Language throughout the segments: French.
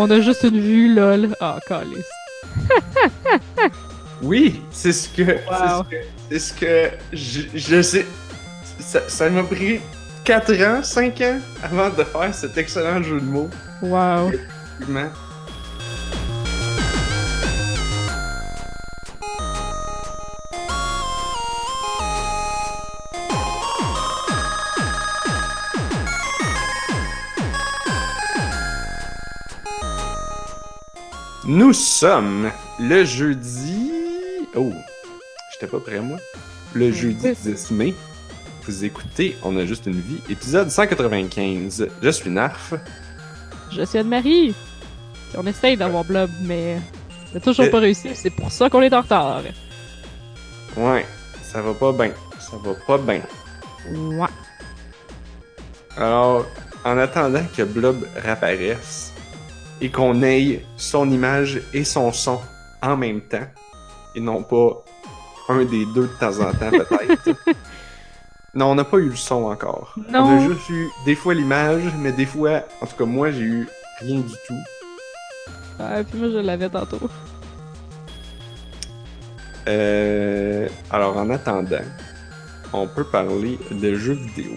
On a juste une vue, lol. Ah, calice. Oui, c'est ce que. Wow. C'est ce que, c'est ce que je, je sais. Ça, ça m'a pris 4 ans, 5 ans avant de faire cet excellent jeu de mots. Wow. Effectivement. Nous sommes le jeudi. Oh, j'étais pas prêt, moi. Le jeudi 10 mai. Vous écoutez On a juste une vie, épisode 195. Je suis Narf. Je suis Anne-Marie. On essaye d'avoir Blob, mais c'est toujours Euh. pas réussi. C'est pour ça qu'on est en retard. Ouais, ça va pas bien. Ça va pas bien. Ouais. Alors, en attendant que Blob réapparaisse et qu'on ait son image et son son en même temps, et non pas un des deux de temps en temps peut-être. non, on n'a pas eu le son encore. On a Non. juste eu des fois l'image, mais des fois, en tout cas moi, j'ai eu rien du tout. Ah, puis moi, je l'avais tantôt. Euh, alors, en attendant, on peut parler de jeux vidéo.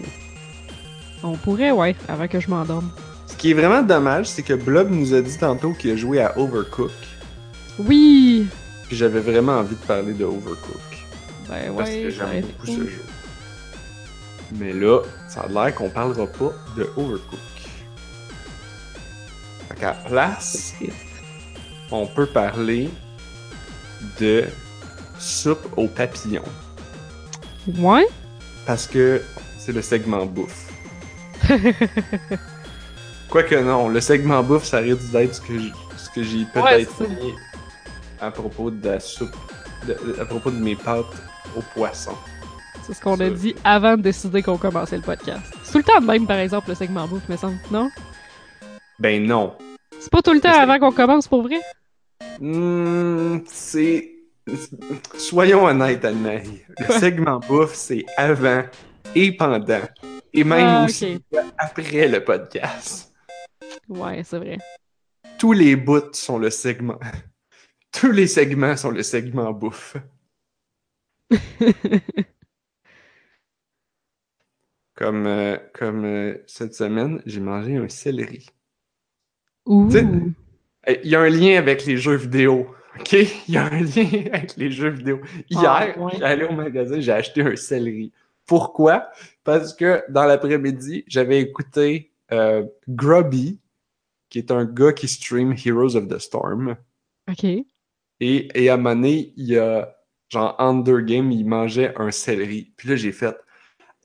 On pourrait, ouais, avant que je m'endorme. Ce qui est vraiment dommage, c'est que Blob nous a dit tantôt qu'il a joué à Overcook. Oui! Puis j'avais vraiment envie de parler de Overcook. Ben Parce ouais, que j'aime beaucoup ce jeu. Mais là, ça a l'air qu'on parlera pas de Overcook. Fait qu'à la place, on peut parler de soupe aux papillons. Ouais? Parce que c'est le segment bouffe. Quoique non, le segment bouffe, ça risque d'être ce que j- ce que j'ai Ouais, peut-être dit à propos de la soupe, de- à propos de mes pâtes au poisson. C'est ce qu'on a dit avant de décider qu'on commençait le podcast. C'est tout le temps de même, par exemple, le segment bouffe, me semble, non? Ben non. C'est pas tout le temps avant qu'on commence, pour vrai? Hmm, c'est. Soyons honnêtes, Anne-Marie. Le segment bouffe, c'est avant et pendant. Et même Ah, aussi après le podcast. Ouais, c'est vrai. Tous les bouts sont le segment. Tous les segments sont le segment bouffe. Comme, euh, comme euh, cette semaine, j'ai mangé un céleri. Il y a un lien avec les jeux vidéo. OK? Il y a un lien avec les jeux vidéo. Hier, Ah, ouais. j'allais au magasin, j'ai acheté un céleri. Pourquoi? Parce que dans l'après-midi, j'avais écouté euh, Grubby, qui est un gars qui stream Heroes of the Storm. Ok. Et, et à un moment donné, il y a, genre, Under Game, il mangeait un céleri. Puis là, j'ai fait,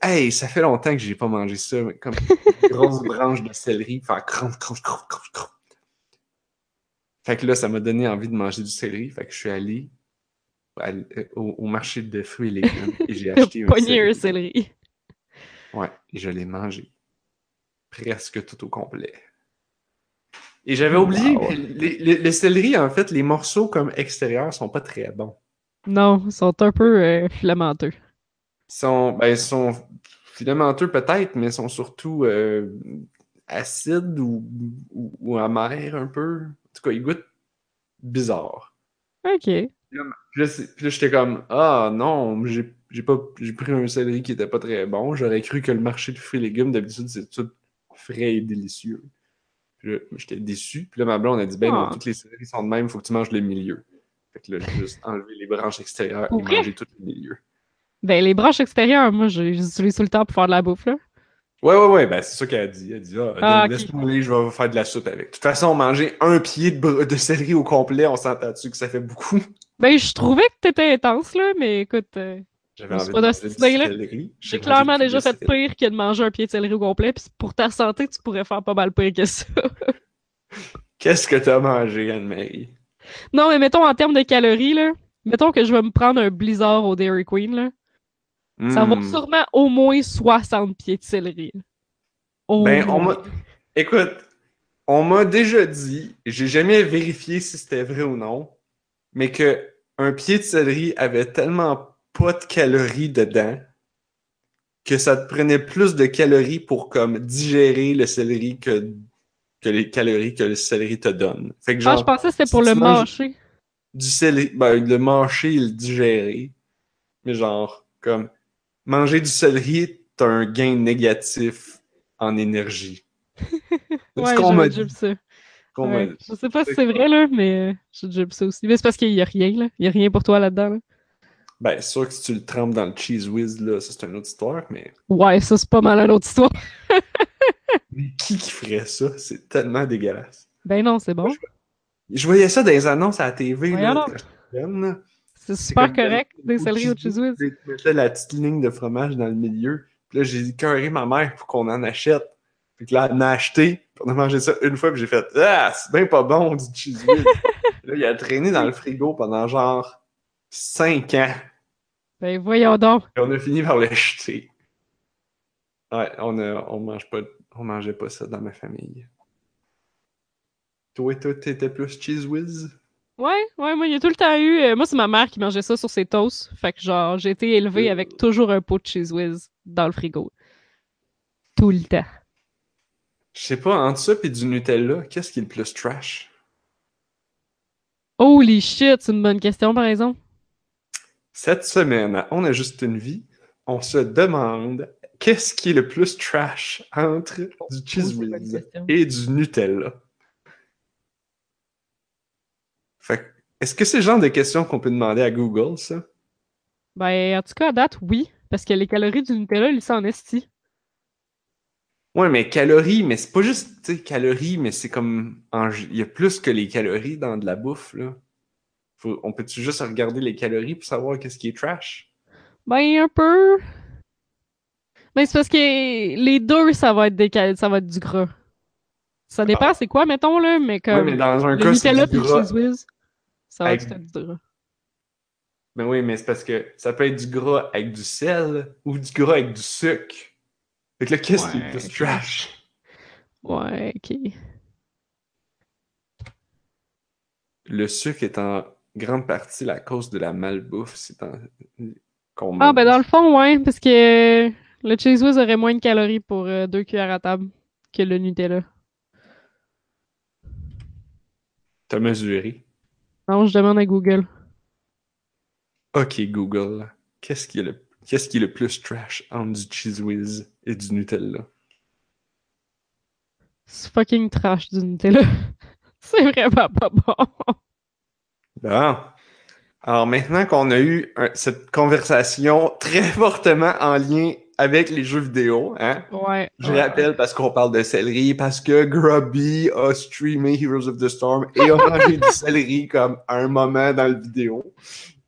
hey, ça fait longtemps que j'ai pas mangé ça, mais comme une grosse branche de céleri, faire. Fait que là, ça m'a donné envie de manger du céleri. Fait que je suis allé à euh, au, au marché de fruits et légumes et j'ai acheté un un céleri. Ouais, et je l'ai mangé. Presque tout au complet. Et j'avais oublié, Wow. les, les- le céleri, en fait, les morceaux comme extérieurs sont pas très bons. Non, ils sont un peu euh, filamenteux. Ils sont, ben, ils sont filamenteux peut-être, mais ils sont surtout euh, acides ou, ou, ou amers un peu. En tout cas, ils goûtent bizarre. Ok. Puis là, c'est- puis là, j'étais comme, ah non, j'ai j'ai pas j'ai pris un céleri qui était pas très bon. J'aurais cru que le marché de fruits et légumes, d'habitude, c'est tout frais et délicieux. Puis là, j'étais déçu. Puis là, ma blonde a dit, ben non, Ah. toutes les céleris sont de même, faut que tu manges le milieu. Fait que là, j'ai juste enlevé les branches extérieures et mangé tout le milieu. Ben, les branches extérieures, moi, je les utilise tout le temps pour faire de la bouffe, là. Ouais, ouais, ouais, ben c'est ça qu'elle a dit. Elle a dit, ah, Ah, laisse-moi aller, je vais faire de la soupe avec. De toute façon, manger un pied de, de céleri au complet, on s'entend dessus que ça fait beaucoup? Ben, je trouvais que t'étais intense, là, mais écoute, euh, J'avais envie pas de manger j'ai clairement déjà fait pire que de manger un pied de céleri au complet, pis pour ta santé, tu pourrais faire pas mal pire que ça. Qu'est-ce que t'as mangé, Anne-Marie? non, mais mettons en termes de calories, là, mettons que je vais me prendre un blizzard au Dairy Queen, là, ça va Hmm. sûrement au moins 60 pieds de céleri. Au Ben, on. Écoute, on m'a déjà dit, j'ai jamais vérifié si c'était vrai ou non, mais que un pied de céleri avait tellement pas de calories dedans que ça te prenait plus de calories pour comme digérer le céleri que que les calories que le céleri te donne. Fait que Ah, je pensais que c'était pour le mâcher. du céleri, ben, le mâcher et le digérer. Mais genre, comme, manger du céleri, t'as un gain négatif en énergie. C'est Ouais, ce qu'on m'a dit. ça. Ouais. Je sais pas si c'est vrai, là, mais déjà vu ça aussi. Mais c'est parce qu'il y a rien, là. Il y a rien pour toi là-dedans, là. Ben, c'est sûr que si tu le trempes dans le cheese whiz, là, ça c'est une autre histoire, mais... Ouais, ça, c'est pas mal une autre histoire. mais qui qui ferait ça? C'est tellement dégueulasse. Ben non, c'est bon. Je voyais ça dans les annonces à la TV, Voyons là. C'est super correct, des- céleris au cheese whiz. Tu mettais la petite ligne de fromage dans le milieu. Puis là, j'ai écœuré ma mère pour qu'on en achète. Puis que là, elle en a acheté. Puis on a mangé ça une fois, puis j'ai fait Ah, c'est bien pas bon du cheese whiz. là, il a traîné dans le frigo pendant genre 5 ans. Ben voyons donc. Et on a fini par le jeter. Ouais, on, a, on mange pas, on mangeait pas ça dans ma famille. Toi, toi, t'étais plus cheese whiz? Ouais, ouais, moi, il y a tout le temps eu. euh, moi, c'est ma mère qui mangeait ça sur ses toasts. Fait que, genre, j'ai été élevée avec toujours un pot de cheese whiz dans le frigo. Tout le temps. Je sais pas, entre ça et du Nutella, qu'est-ce qui est le plus trash? Holy shit, c'est une bonne question, par exemple. Cette semaine, On a juste une vie, on se demande qu'est-ce qui est le plus trash entre du cheese Oh, whiz question. et du Nutella? Fait est-ce que c'est le genre de questions qu'on peut demander à Google, ça? Ben, en tout cas, à date, oui. Parce que les calories du Nutella, ils sont en esti. Ouais, mais calories, mais c'est pas juste, tu sais, calories, mais c'est comme, en il y a plus que les calories dans de la bouffe, là. Faut- on peut-tu juste regarder les calories pour savoir qu'est-ce qui est trash? Ben, un peu. Ben, c'est parce que les deux, ça va être des cal- ça va être du gras. Ça dépend, c'est quoi, mettons, là, mais Ouais, comme mais dans un le cas, c'est Nutella du gras. cheese whiz, ça va Avec- être du gras. Ben oui, mais c'est parce que ça peut être du gras avec du sel ou du gras avec du sucre. Fait que là, qu'est-ce qui est Ouais, plus trash? Ouais, ok. Le sucre est en grande partie la cause de la malbouffe, c'est en... Ah, ben dans le fond, ouais, parce que le cheese whiz aurait moins de calories pour euh, deux cuillères à table que le Nutella. T'as mesuré. Non, je demande à Google. Ok, Google. Qu'est-ce qui est le... Qu'est-ce qui est le plus trash entre du cheese whiz et du Nutella? C'est fucking trash du Nutella. c'est vraiment pas bon. Bon. Alors maintenant qu'on a eu un- cette conversation très fortement en lien avec les jeux vidéo, hein? Ouais. Je rappelle parce qu'on parle de céleri, parce que Grubby a streamé Heroes of the Storm et a mangé du céleri comme à un moment dans le vidéo.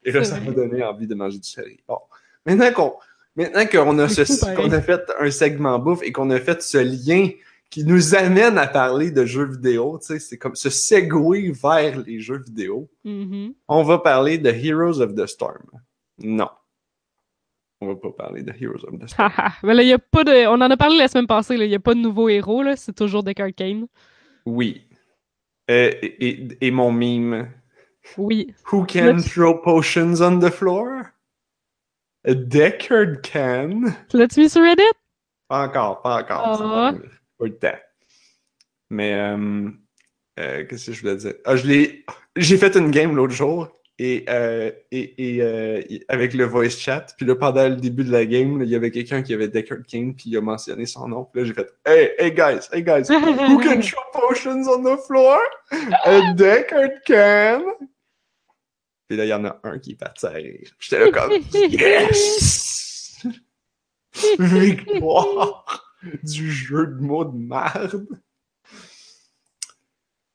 Et là, ça m'a donné envie de manger du céleri. Bon. Maintenant qu'on maintenant qu'on a, C'est ce- fou, pareil. qu'on a fait un segment bouffe et qu'on a fait ce lien qui nous amène à parler de jeux vidéo, tu sais, c'est comme ce segway vers les jeux vidéo. Mhm. On va parler de Heroes of the Storm. Non. On va pas parler de Heroes of the Storm. Mais là, y a pas de. On en a parlé la semaine passée, là. Y a pas de nouveaux héros, là. C'est toujours Deckard Kane. Oui. Euh, et, et- et mon mime. Oui. Who can tu- throw potions on the floor? A Deckard can. Tu l'as-tu mis sur Reddit? Pas encore, pas encore. Ah. Pas le temps. Mais, euh, euh, qu'est-ce que je voulais dire? Ah, je l'ai, j'ai fait une game l'autre jour et, euh, et, avec le voice chat. Puis là, pendant le début de la game, là, il y avait quelqu'un qui avait Deckard King puis il a mentionné son nom. Puis là, j'ai fait Hey, hey guys, hey guys, who can throw potions on the floor? A Deckard can. Puis là, il y en a un qui est parti à rire. J'étais là comme Yes! Victoire du jeu de mots de merde.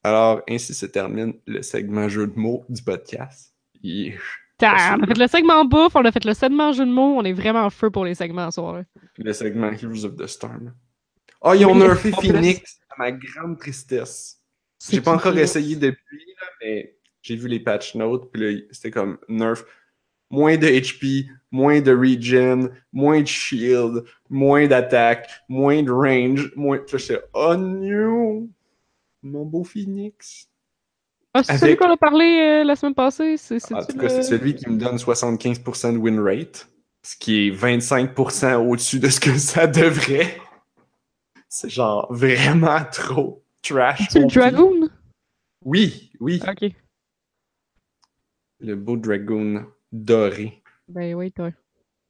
Alors, ainsi se termine le segment jeu de mots du podcast. Yeah. Damn, on a fait le segment bouffe, on a fait le segment jeu de mots, on est vraiment en feu pour les segments ce soir. Le segment Heroes of the Storm. Oh, ils ont nerfé. Phoenix à ma grande tristesse. J'ai pas encore essayé depuis, là, mais j'ai vu les patch notes, puis là, c'était comme nerf. Moins de HP, moins de regen, moins de shield, moins d'attaque, moins de range, moins. Là, j'étais, oh no! Mon beau Phoenix. Ah, c'est Avec- celui qu'on a parlé euh, la semaine passée? C'est, c'est En tout cas, c'est celui qui me donne 75% de win rate, ce qui est 25% au-dessus de ce que ça devrait. C'est genre vraiment trop. trash. C'est le. Dragoon? Oui, oui. Ok. Le beau dragoon doré. Ben oui, toi.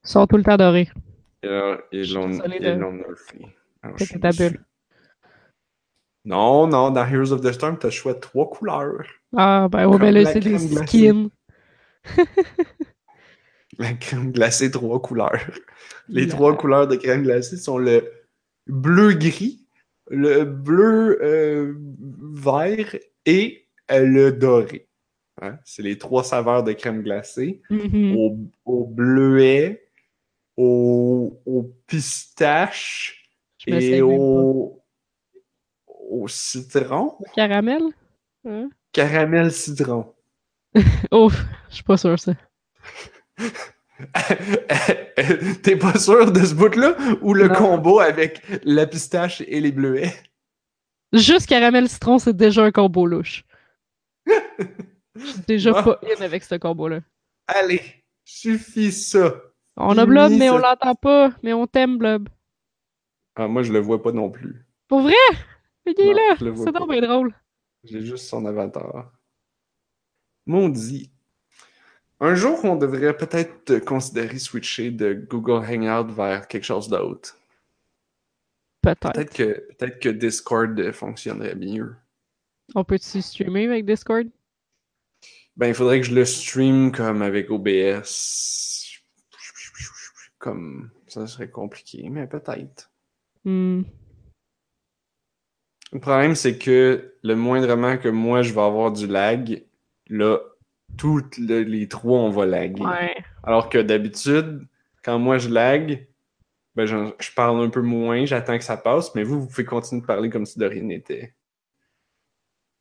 Ils sont tout le temps dorés. Et là, ils l'ont nerfé. Suis ta bulle. Non, non, dans Heroes of the Storm, t'as le choix de trois couleurs. Ah, ben Comme ben là, c'est des skins. La crème glacée, trois couleurs. Les La- trois couleurs de crème glacée sont le bleu-gris, le bleu euh, vert et euh, le doré. Hein? C'est les trois saveurs de crème glacée. Mhm. Au, au bleuet, au, au pistache Je et au, au citron. Caramel? Hein? Caramel citron. Oh, je suis pas sûre, ça. T'es pas sûr de ce bout-là? Ou le Non. combo avec la pistache et les bleuets? Juste caramel citron, c'est déjà un combo louche. Je suis déjà pas in avec ce combo-là. Allez, suffit ça. On a Blob, mais on l'entend pas. Mais on t'aime, Blob. Ah, moi, je le vois pas non plus. Pour vrai? Mais il est là. C'est donc bien drôle. J'ai juste son avatar. Maudit. Un jour, on devrait peut-être considérer switcher de Google Hangout vers quelque chose d'autre. Peut-être. Peut-être que, peut que Discord fonctionnerait mieux. On peut-tu streamer avec Discord? Ben, il faudrait que je le stream comme avec OBS. Comme ça serait compliqué, mais peut-être. Hmm. Le problème, c'est que le moindrement que moi je vais avoir du lag, là, toutes le- les trois, on va laguer. Ouais. Alors que d'habitude, quand moi je lag, ben je, je parle un peu moins, j'attends que ça passe, mais vous, vous pouvez continuer de parler comme si de rien n'était.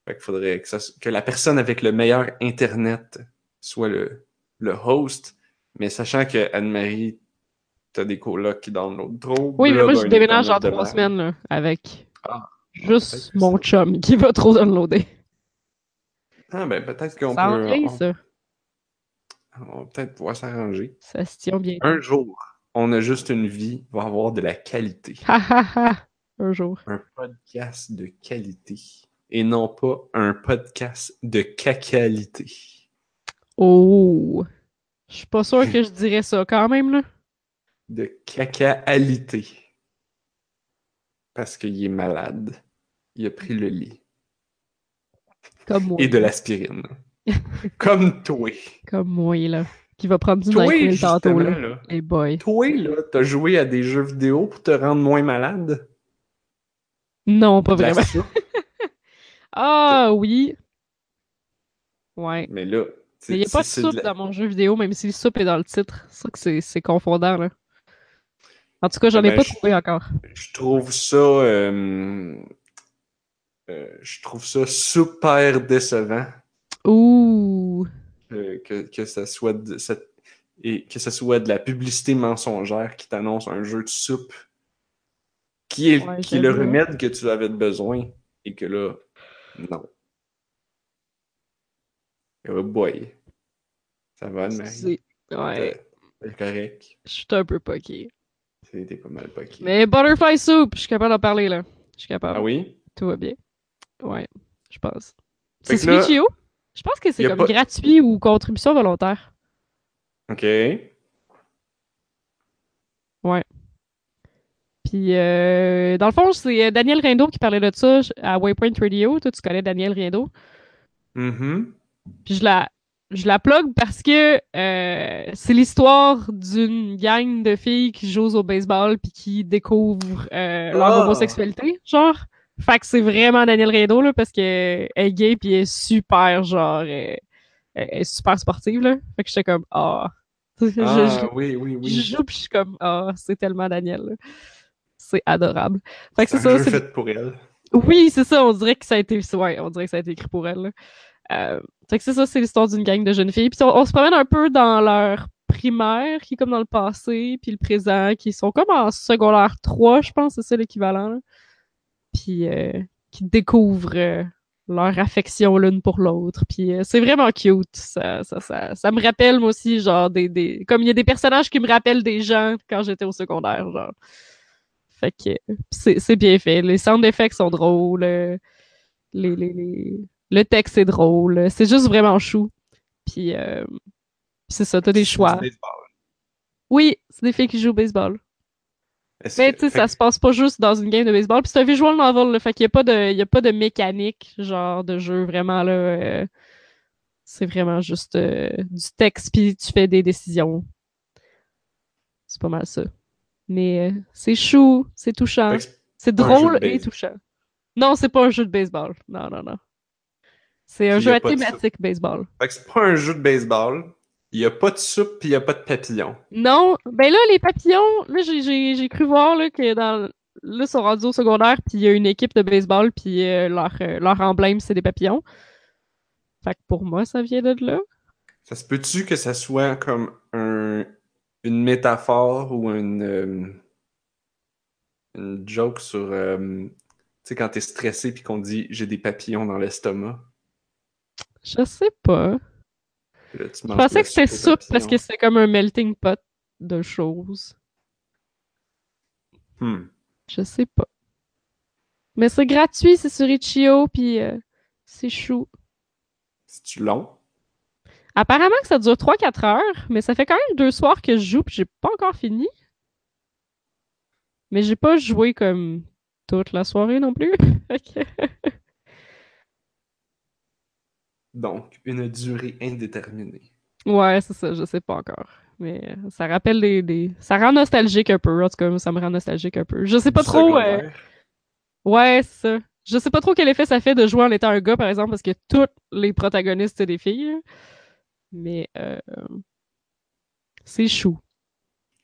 Fait qu'il faudrait que, ça, que la personne avec le meilleur Internet soit le, le host, mais sachant que Anne-Marie, t'as des colocs qui downloadent trop. Oui, mais moi, je déménage de trois semaines, là, avec Ah, juste mon chum qui va trop downloader. Ah, ben peut-être qu'on Ça en peut. on- ça. on va peut-être pouvoir s'arranger. Ça se tient bien. Un jour, on a juste une vie, va avoir de la qualité. Un jour. Un podcast de qualité. Et non pas un podcast de cacalité. Oh! Je suis pas sûre que je dirais ça quand même, là. De cacaalité. Parce qu'il est malade. Il a pris le lit. Comme moi. Et de l'aspirine. Comme toi. Comme moi, là. Qui va prendre du NyQuil tantôt, là. là. Hey boy. Toi, là, t'as joué à des jeux vidéo pour te rendre moins malade? Non, pas vraiment. Ah oui! Ouais. Mais là, Mais il n'y a pas de soupe la- dans mon jeu vidéo, même si le soupe est dans le titre. C'est ça que c'est- confondant, là. En tout cas, j'en Eh ai ben, pas je- trouvé encore. Je trouve ça. euh, euh, je trouve ça super décevant Ouh! euh, que, que ça soit de, cette- et que ce soit de la publicité mensongère qui t'annonce un jeu de soupe qui est, Ouais, qui est le remède que tu avais besoin et que là, non. Oh boy. Ça va, Anne-Marie? Ouais, C'est correct. je suis un peu poqué. C'était pas mal poqué. Mais Butterfly Soup, je suis capable d'en parler, là. Je suis capable. Ah oui? Tout va bien. Ouais, je pense. C'est Switch.io? Je pense que c'est comme pas- gratuit ou contribution volontaire. Ok. Puis, euh, dans le fond, c'est euh, Daniel Riendo qui parlait de ça à Waypoint Radio. Toi, tu connais Daniel Riendo. Mhm. Puis, je la, je la plug parce que euh, c'est l'histoire d'une gang de filles qui jouent au baseball puis qui découvrent euh, leur Ah! homosexualité, genre. Fait que c'est vraiment Daniel Riendo, là, parce que elle est gay puis elle est super, genre, elle est super sportive, là. Fait que j'étais comme, ah. Je- je- Ah, oui, oui, je oui. joue puis je suis comme, ah, c'est tellement Daniel, là. C'est adorable. Fait que C'est ça, jeu fait pour elle. oui, c'est ça, on dirait que ça a été ouais, on dirait que ça a été écrit pour elle. Euh, fait que c'est ça, c'est l'histoire d'une gang de jeunes filles. Puis on, on se promène un peu dans leur primaire, qui est comme dans le passé, puis le présent, qui sont comme en secondaire 3, je pense, c'est ça l'équivalent. Puis euh, qui découvrent euh, leur affection l'une pour l'autre. Puis euh, c'est vraiment cute. Ça, ça, ça, ça me rappelle, moi aussi, genre, des, des... comme il y a des personnages qui me rappellent des gens quand j'étais au secondaire, genre. Fait que euh, c'est bien fait. Les sound effects sont drôles. euh, Les, les, les... Le texte est drôle. C'est juste vraiment chou. Puis, euh, c'est ça, t'as des choix. Oui, c'est des filles qui jouent au baseball. Mais tu sais, ça se passe pas juste dans une game de baseball. Puis c'est un visual novel, là, fait qu'il y a pas de, y a pas de mécanique, genre de jeu vraiment là. Euh, c'est vraiment juste euh, du texte puis tu fais des décisions. C'est pas mal ça. Mais euh, c'est chou, c'est touchant, c'est drôle et touchant. Non, c'est pas un jeu de baseball. Non, non, non. C'est un jeu à thématique baseball. Fait que c'est pas un jeu de baseball, il n'y a pas de soupe puis il n'y a pas de papillons. Non. Ben là, les papillons, là, j'ai cru voir là, que dans. Là, ils sont rendus au secondaire, puis il y a une équipe de baseball, puis euh, leur, euh, leur emblème, c'est des papillons. Fait que pour moi, ça vient de là. Ça se peut-tu que ça soit comme un, une métaphore ou une, euh, une joke sur. tu sais, quand t'es stressé puis qu'on dit j'ai des papillons dans l'estomac? Je sais pas je pensais que c'était soupe parce que c'est comme un melting pot de choses. Hmm. Je sais pas. Mais c'est gratuit, c'est sur Itch.io, puis euh, c'est chou. C'est-tu long? Apparemment que ça dure 3-4 heures, mais ça fait quand même deux soirs que je joue, puis j'ai pas encore fini. Mais j'ai pas joué comme toute la soirée non plus. Donc, une durée indéterminée. Ouais, c'est ça, je sais pas encore. Mais euh, ça rappelle des, Ça rend nostalgique un peu. En tout cas, ça me rend nostalgique un peu. Je sais pas trop. Euh, ouais, c'est ça. Je sais pas trop quel effet ça fait de jouer en étant un gars, par exemple, parce que tous les protagonistes, c'est des filles. Mais euh... c'est chou.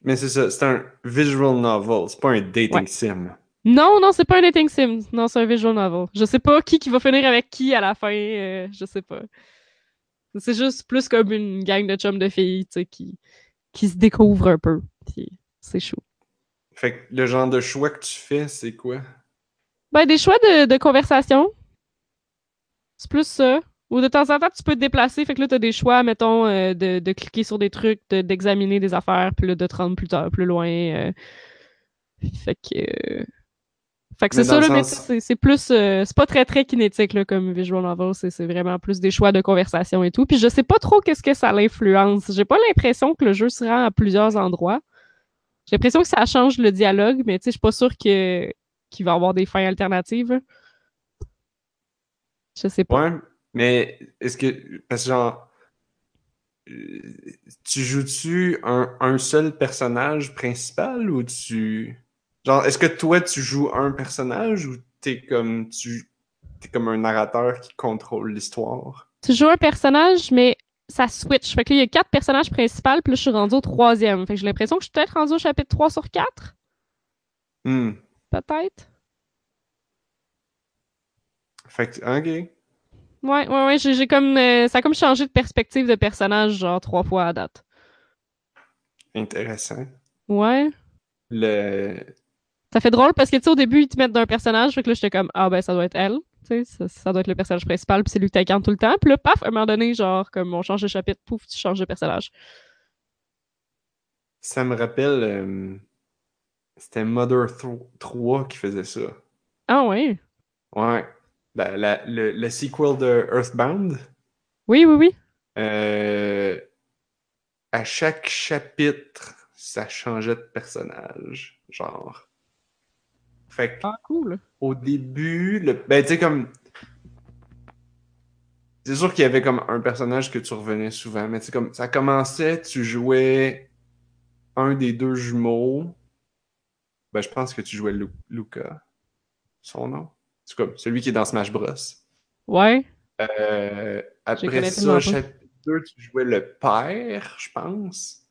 Mais c'est ça, c'est un visual novel, c'est pas un dating sim. Non, non, c'est pas un dating sim. Non, c'est un visual novel. Je sais pas qui qui va finir avec qui à la fin. Euh, je sais pas. C'est juste plus comme une gang de chums de filles, tu sais, qui, qui se découvrent un peu. c'est chaud. Fait que le genre de choix que tu fais, c'est quoi? Ben, des choix de, de conversation. C'est plus ça. Ou de temps en temps, tu peux te déplacer. Fait que là, t'as des choix, mettons, euh, de, de, cliquer sur des trucs, d'examiner des affaires, puis là, de te rendre plus tard, plus loin. Euh. Fait que. Fait que c'est ça, mais c'est plus. Euh, c'est pas très très kinétique là, comme visual novel, c'est vraiment plus des choix de conversation et tout. Puis je sais pas trop qu'est-ce que ça l'influence. J'ai pas l'impression que le jeu se rend à plusieurs endroits. J'ai l'impression que ça change le dialogue, mais tu sais, je suis pas sûr que qu'il va y avoir des fins alternatives. Je sais pas. Ouais, mais est-ce que. Parce que genre. Tu joues-tu un, un seul personnage principal ou tu. Genre, est-ce que toi, tu joues un personnage ou t'es comme tu es comme un narrateur qui contrôle l'histoire? Tu joues un personnage, mais ça switch. Fait que là, il y a quatre personnages principaux, puis là, je suis rendu au troisième. Fait que j'ai l'impression que je suis peut-être rendu au chapitre 3 sur 4. Hmm. Peut-être. Fait que, ok. Ouais, ouais, ouais, j'ai comme. Euh, ça a comme changé de perspective de personnage, genre, trois fois à date. Intéressant. Ouais. Le, ça fait drôle parce que, tu sais, au début, ils te mettent d'un personnage, fait que là, j'étais comme, ah, ben, ça doit être elle. Tu sais, ça, doit être le personnage principal, puis c'est lui que t'incarnes tout le temps. Puis là, paf, à un moment donné, genre, comme on change de chapitre, pouf, tu changes de personnage. Ça me rappelle. Euh, c'était Mother 3 qui faisait ça. Ah, ouais? Ouais. La, le, le, sequel de Earthbound. Oui, oui, oui. Euh, à chaque chapitre, ça changeait de personnage. Genre. Fait que, ah, cool. Au début, le, ben, tu sais, comme. C'est sûr qu'il y avait comme un personnage que tu revenais souvent, mais tu comme ça commençait, tu jouais un des deux jumeaux. Ben, je pense que tu jouais Luca. Son nom? C'est comme celui qui est dans Smash Bros. Ouais. Euh, après ça, chapitre 2, tu jouais le père, je pense.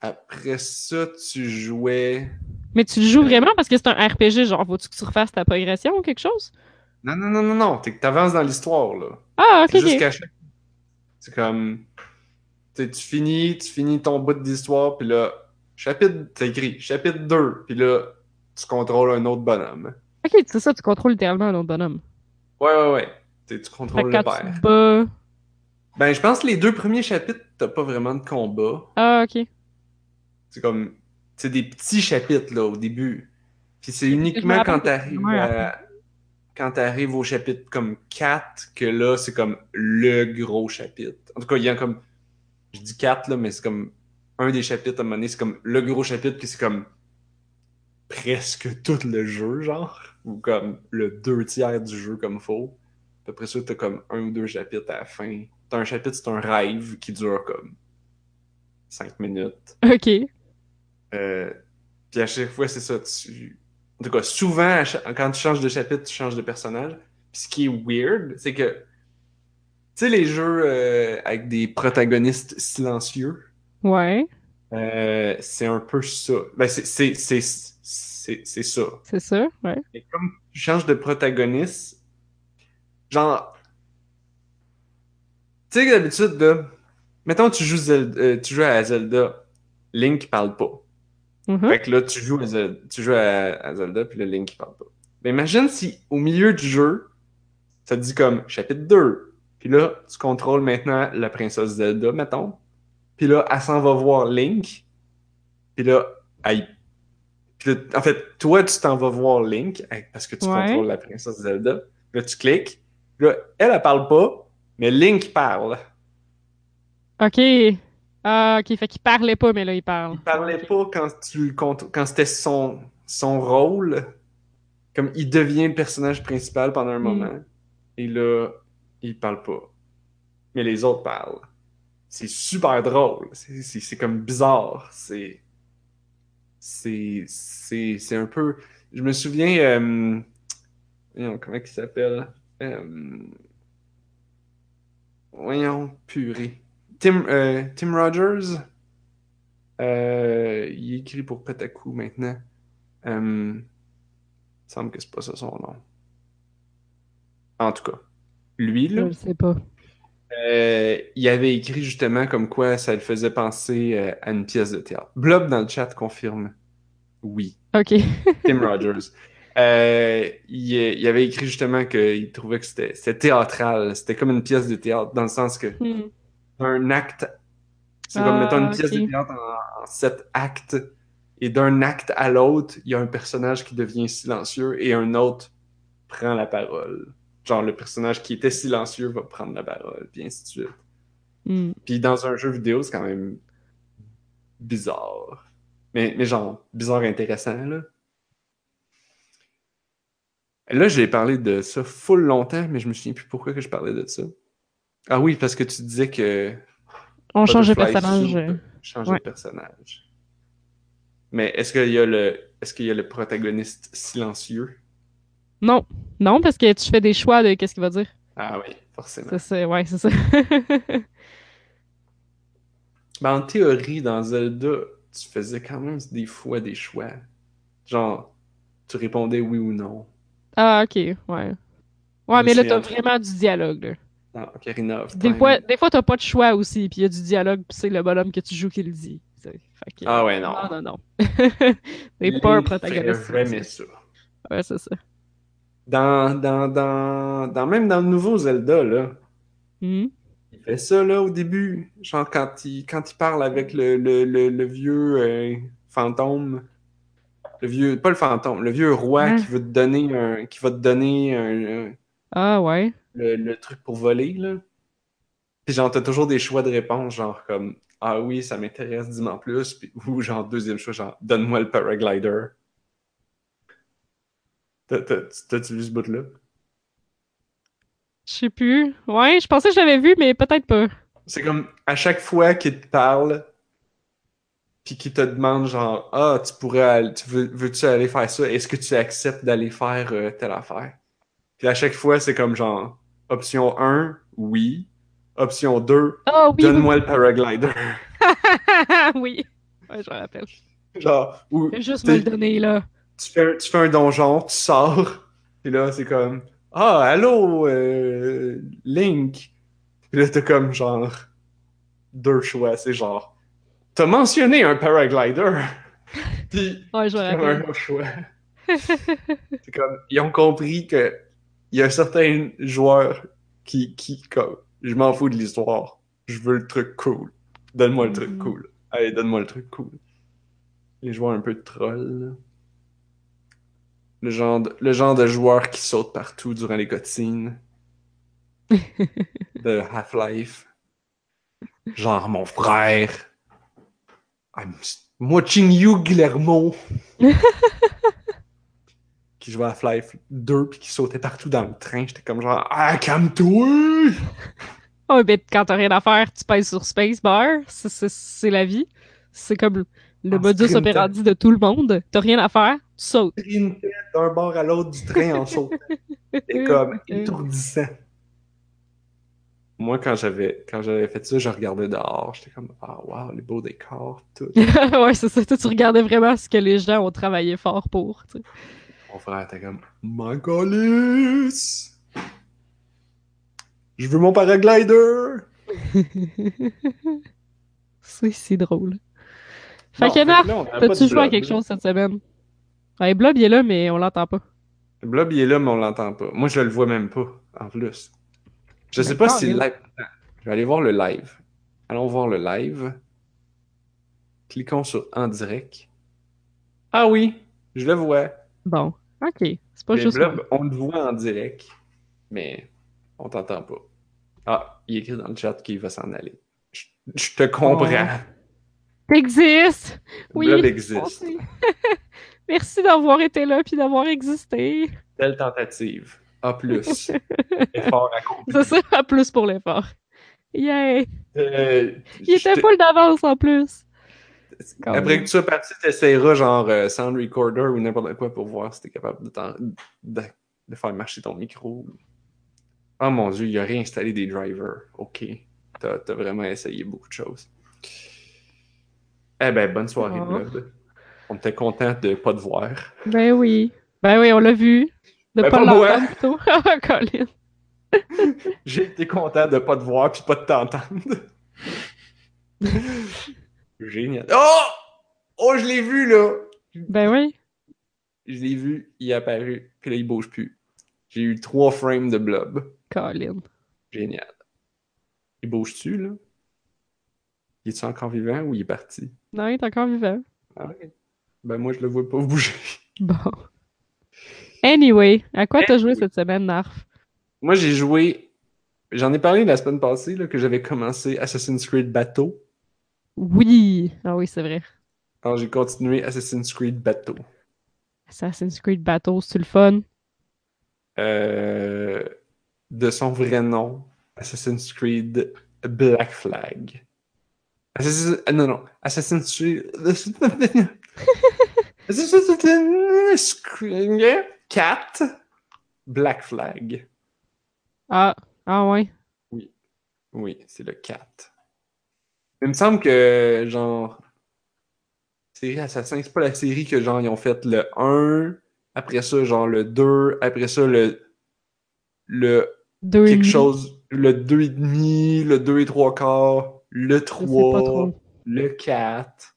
Après ça, tu jouais. Mais tu le joues vraiment parce que c'est un RPG, genre, faut-tu que tu refasses ta progression ou quelque chose? Non, non, non, non, non. T'es que t'avances dans l'histoire, là. Ah, ok. C'est C'est comme. tu finis, tu finis ton bout d'histoire, puis là, chapitre, t'as écrit chapitre 2, puis là, tu contrôles un autre bonhomme. Ok, c'est ça, tu contrôles littéralement un autre bonhomme. Ouais, ouais, ouais. tu contrôles le père. Ben, je pense que les deux premiers chapitres, t'as pas vraiment de combat. Ah, ok. C'est comme c'est des petits chapitres là au début. Puis c'est uniquement quand t'arrives à quand t'arrives au chapitre comme 4, que là, c'est comme le gros chapitre. En tout cas, il y a comme. Je dis 4, là, mais c'est comme un des chapitres à un moment donné, c'est comme le gros chapitre, puis c'est comme presque tout le jeu, genre. Ou comme le deux tiers du jeu comme faux. Puis après ça, t'as comme un ou deux chapitres à la fin. T'as un chapitre, c'est un rêve qui dure comme 5 minutes. Ok. Euh, puis à chaque fois, c'est ça. Tu... En tout cas, souvent, quand tu changes de chapitre, tu changes de personnage. Puis ce qui est weird, c'est que. Tu sais, les jeux euh, avec des protagonistes silencieux, Ouais, euh, c'est un peu ça. Ben, c'est- c'est ça. c'est ça, ouais. Et comme tu changes de protagoniste, genre. Tu sais que d'habitude, là, mettons tu joues, Zelda- euh, tu joues à Zelda, Link parle pas. Mhm. Fait que là, tu joues à Zelda, tu joues à, à Zelda puis le Link parle pas. Mais imagine si au milieu du jeu, ça te dit comme chapitre 2. Puis là, tu contrôles maintenant la princesse Zelda, mettons. Puis là, elle s'en va voir Link. Puis là, elle... En fait, toi, tu t'en vas voir Link parce que tu Ouais. contrôles la princesse Zelda. Là, tu cliques. Là, elle, elle parle pas, mais Link parle. Ok. Ah, ok, fait qu'il parlait pas, mais là, il parle. Il parlait pas quand tu quand c'était son, son rôle. Comme il devient le personnage principal pendant un Mm. moment. Et là, il parle pas. Mais les autres parlent. C'est super drôle. C'est comme bizarre. C'est. C'est. Un peu. Je me souviens. euh, comment il s'appelle Euh, Voyons, purée. Tim, euh, Tim Rogers. Euh, il écrit pour Kotaku maintenant. Il semble que c'est pas ça son nom. En tout cas, lui, Je là, le sais pas. Euh, il avait écrit justement comme quoi ça le faisait penser euh, à une pièce de théâtre. Blob dans le chat confirme. Oui, Ok. Tim Rogers. Euh, il, il avait écrit justement qu'il trouvait que c'était théâtral. C'était comme une pièce de théâtre, dans le sens que Hmm. un acte. C'est Ah, comme, mettons, une pièce de théâtre en, en sept actes. Et d'un acte à l'autre, il y a un personnage qui devient silencieux et un autre prend la parole. Genre, le personnage qui était silencieux va prendre la parole, puis ainsi de suite. Hmm. Puis dans un jeu vidéo, c'est quand même bizarre. Mais, mais genre, bizarre intéressant, là. Là, j'ai parlé de ça full longtemps, mais je me souviens plus pourquoi que je parlais de ça. Ah oui, parce que tu disais que On change de personnage. Soup euh. change ouais. de personnage. Mais est-ce qu'il y a le est-ce qu'il y a le protagoniste silencieux? Non. Non, parce que tu fais des choix de qu'est-ce qu'il va dire. Ah oui, forcément. Ça, c'est... Ouais, c'est ça. Ben, en théorie, dans Zelda, tu faisais quand même des fois des choix. Genre, tu répondais oui ou non. ah, ok. Ouais. Ouais, mais là, t'as vraiment du dialogue, là. Of Des fois, des fois, t'as pas de choix aussi, puis il y a du dialogue, puis c'est le bonhomme que tu joues qui le dit. C'est- Fait que- Ah ouais, non. Non, non, non. T'es pas un protagoniste. ça. Ouais, c'est ça. Dans, dans, dans, dans, même dans le nouveau Zelda, là, Mhm. il fait ça, là, au début. Genre, quand il, quand il parle avec le, le, le, le vieux euh, fantôme. Le vieux, pas le fantôme, le vieux roi Hein? qui veut te donner un, qui va te donner un, un- Ah, ouais. le, le truc pour voler, là. Puis genre, t'as toujours des choix de réponse, genre comme Ah oui, ça m'intéresse, dis-moi plus. Puis, ou genre, deuxième choix, genre Donne-moi le paraglider. T'as- t'as- T'as-tu vu ce bout-là? Je sais plus. Ouais, je pensais que je l'avais vu, mais peut-être pas. C'est comme à chaque fois qu'il te parle, puis qu'il te demande genre Ah, tu pourrais aller- tu veux, veux-tu aller faire ça? Est-ce que tu acceptes d'aller faire euh, telle affaire? Puis à chaque fois, c'est comme genre option 1, oui. Option 2, Ah, oui. oui. donne-moi le paraglider. oui. Ouais, je me rappelle. Genre, ou juste me le donner, là. Tu fais, un- tu fais un donjon, tu sors, puis là, c'est comme Ah, allô, euh, Link. Puis là, t'as comme genre deux choix. C'est genre T'as mentionné un paraglider. puis Ouais, je comme un autre choix. c'est comme Ils ont compris que il y a certains joueurs qui, qui comme Je m'en fous de l'histoire. Je veux le truc cool. Donne-moi le truc Mhm. cool. Allez, donne-moi le truc cool. Les joueurs un peu de troll, là. Le genre, de, le genre de joueur qui saute partout durant les cutscenes de Half-Life. Genre mon frère. I'm watching you, Guillermo. qui jouait à Half-Life 2 puis qui sautait partout dans le train. J'étais comme genre, ah, calme-toi! Oh, ben, quand t'as rien à faire, tu pèses sur Spacebar. C'est- la vie. C'est comme le En modus operandi de tout le monde. T'as rien à faire, sprintait d'un bord à l'autre du train en sautant. C'était comme étourdissant. Moi, quand j'avais quand j'avais fait ça, je regardais dehors. J'étais comme, ah, wow, les beaux décors, tout. ouais, c'est ça. Toi, tu regardais vraiment ce que les gens ont travaillé fort pour. tu sais. Mon frère était comme, Mangolis! Je veux mon paraglider! c'est si drôle. Fait Non, que, pas t'as-tu joué à quelque chose cette semaine? Ouais, Blob, il est là, mais on l'entend pas. Blob, il est là, mais on l'entend pas. Moi, je le vois même pas, en plus. Je sais pas si le live. Je vais aller voir le live. Allons voir le live. Cliquons sur en direct. Ah oui, je le vois. Bon, ok. C'est pas Mais juste Blob, on le voit en direct, mais on t'entend pas. Ah, il écrit dans le chat qu'il va s'en aller. Je, je te comprends. T'existes! Oui, Blob existe. Merci d'avoir été là puis d'avoir existé. Telle tentative. A plus. Effort accompli. C'est ça, à plus pour l'effort. Yeah! Euh, Il était full d'avance en plus. Après que tu sois parti, t'essayeras genre euh, Sound Recorder ou n'importe quoi pour voir si t'es capable de, t'en- de, de faire marcher ton micro. Oh mon dieu, il a réinstallé des drivers. Ok. T'as t'as vraiment essayé beaucoup de choses. Eh ben, bonne soirée, Oh. On était content de pas te voir. Ben oui. Ben oui, on l'a vu. De Ben, pas l'entendre plutôt. Ah, Colin. J'ai été content de pas te voir puis pas de t'entendre. Génial. Oh! Oh, je l'ai vu, là! Ben oui. Je l'ai vu, il est apparu, puis là, il bouge plus. J'ai eu trois frames de blob. Colin. Génial. Il bouge-tu, là? Il est-tu encore vivant ou il est parti? Non, il est encore vivant. Ah. Ben, moi, je le vois pas bouger. Bon. Anyway, à quoi t'as joué cette semaine, Narf? Moi, j'ai joué. J'en ai parlé la semaine passée, là, que j'avais commencé Assassin's Creed Bateau. Oui! Ah oui, c'est vrai. Alors, j'ai continué Assassin's Creed Bateau. Assassin's Creed Battles, c'est le fun? Euh, de son vrai nom, Assassin's Creed Black Flag. Assassin's... euh, Non, non. Assassin's Creed... Assassin's Creed 4 Black Flag. Ah, ah ouais. Oui, c'est le 4. Il me semble que, genre... Série Assassin, c'est pas la série que, genre, ils ont fait le 1, après ça, genre, le 2, après ça, le... Le Deux quelque chose, le 2,5, le 2 et 3 quarts, le Je sais pas 3, trop. le 4.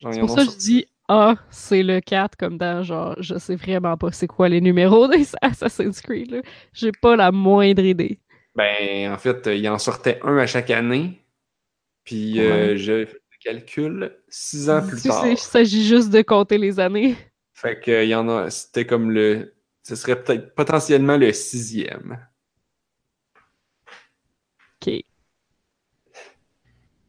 Genre, C'est pour ça que je dis Ah, c'est le 4 comme dans genre, je sais vraiment pas c'est quoi les numéros des Assassin's Creed. là. J'ai pas la moindre idée. Ben, en fait, euh, ils en sortaient un à chaque année. Puis, euh, j'ai fait le calcul, six ans plus Tu tard. sais, il s'agit juste de compter les années. Fait que, il y en a, c'était comme le, ce serait peut-être potentiellement le sixième. Ok.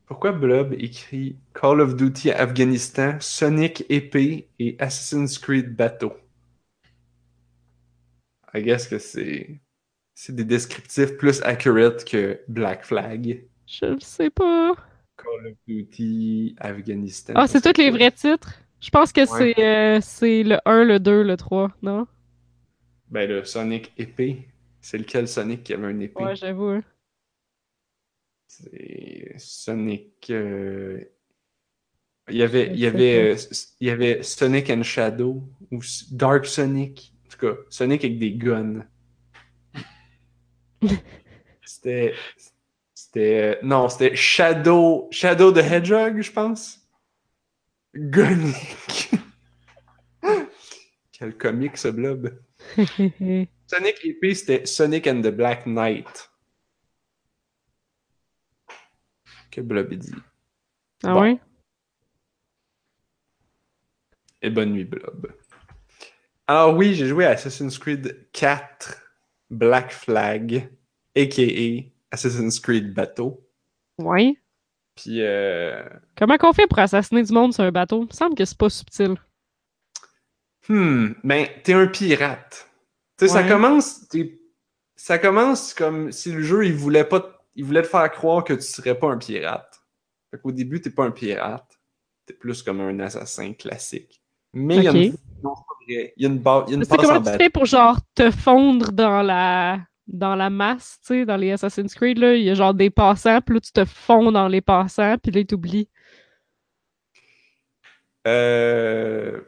Pourquoi Blob écrit Call of Duty Afghanistan, Sonic Épée et Assassin's Creed Bateau? I guess que c'est c'est des descriptifs plus accurate que Black Flag. Je le sais pas. Call of Duty Afghanistan. Ah, c'est tous les vrais titres? Je pense que Ouais. c'est euh, c'est le 1, le 2, le 3, non? Ben le Sonic Épée, c'est lequel Sonic qui avait une épée? Ouais, j'avoue. C'est Sonic. euh, Il y avait, il y avait, euh, il y avait Sonic and Shadow ou Dark Sonic. En tout cas, Sonic avec des guns. C'était, c'était, non, c'était Shadow, Shadow the Hedgehog, je pense. Gonic. Quel comique ce blob. Sonic épée, c'était Sonic and the Black Knight. Que blob dit. ah Bon. ouais? Et bonne nuit, Blob. Alors oui, j'ai joué à Assassin's Creed 4 Black Flag, a.k.a. Assassin's Creed Bateau. Ouais. Puis, euh... Comment qu'on fait pour assassiner du monde sur un bateau? Il me semble que c'est pas subtil. Hmm, ben, t'es un pirate. Tu sais, ça commence... Ça commence comme si le jeu, il voulait pas... Il voulait te faire croire que tu serais pas un pirate. Fait qu'au début, t'es pas un pirate. T'es plus comme un assassin classique. Mais il y a Ok. une... Non, c'est pas vrai. Il y a une, ba- il y a une Tu sais passe en comment tu fais pour genre te fondre dans la dans la masse, tu sais, dans les Assassin's Creed, là, il y a genre des passants, puis là, tu te fonds dans les passants, puis là, ils t'oublient. Euh,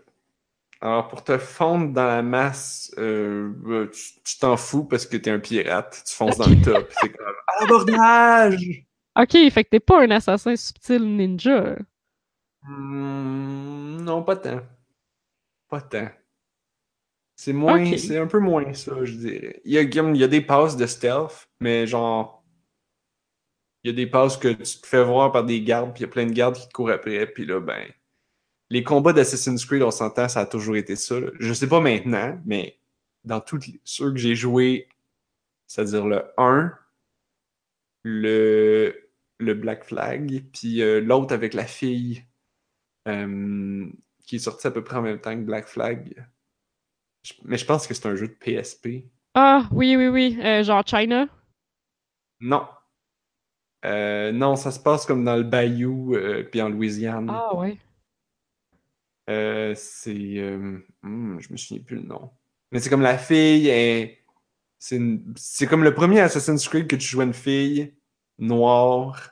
Alors, pour te fondre dans la masse, euh, euh, tu t'en fous parce que t'es un pirate. Tu fonces dans le puis C'est comme abordage! Ok, fait que t'es pas un assassin subtil ninja. Hmm, non, pas tant. Pas tant. C'est moins, c'est un peu moins ça, je dirais. Il y a, il y a des passes de stealth, mais genre, il y a des passes que tu te fais voir par des gardes, puis il y a plein de gardes qui te courent après, puis là, ben, les combats d'Assassin's Creed, on s'entend, ça a toujours été ça. là. Je sais pas maintenant, mais dans tous ceux que j'ai joués, c'est-à-dire le 1, le, le Black Flag, puis euh, l'autre avec la fille euh, qui est sorti à peu près en même temps que Black Flag. Je- mais je pense que c'est un jeu de PSP. Ah, oui, oui, oui, euh, genre China? Non. Euh, non, ça se passe comme dans le Bayou, puis en Louisiane. Ah, ouais. Euh, c'est. euh, hmm, je me souviens plus le nom. Mais c'est comme la fille. est- C'est une- c'est comme le premier Assassin's Creed que tu jouais une fille noire.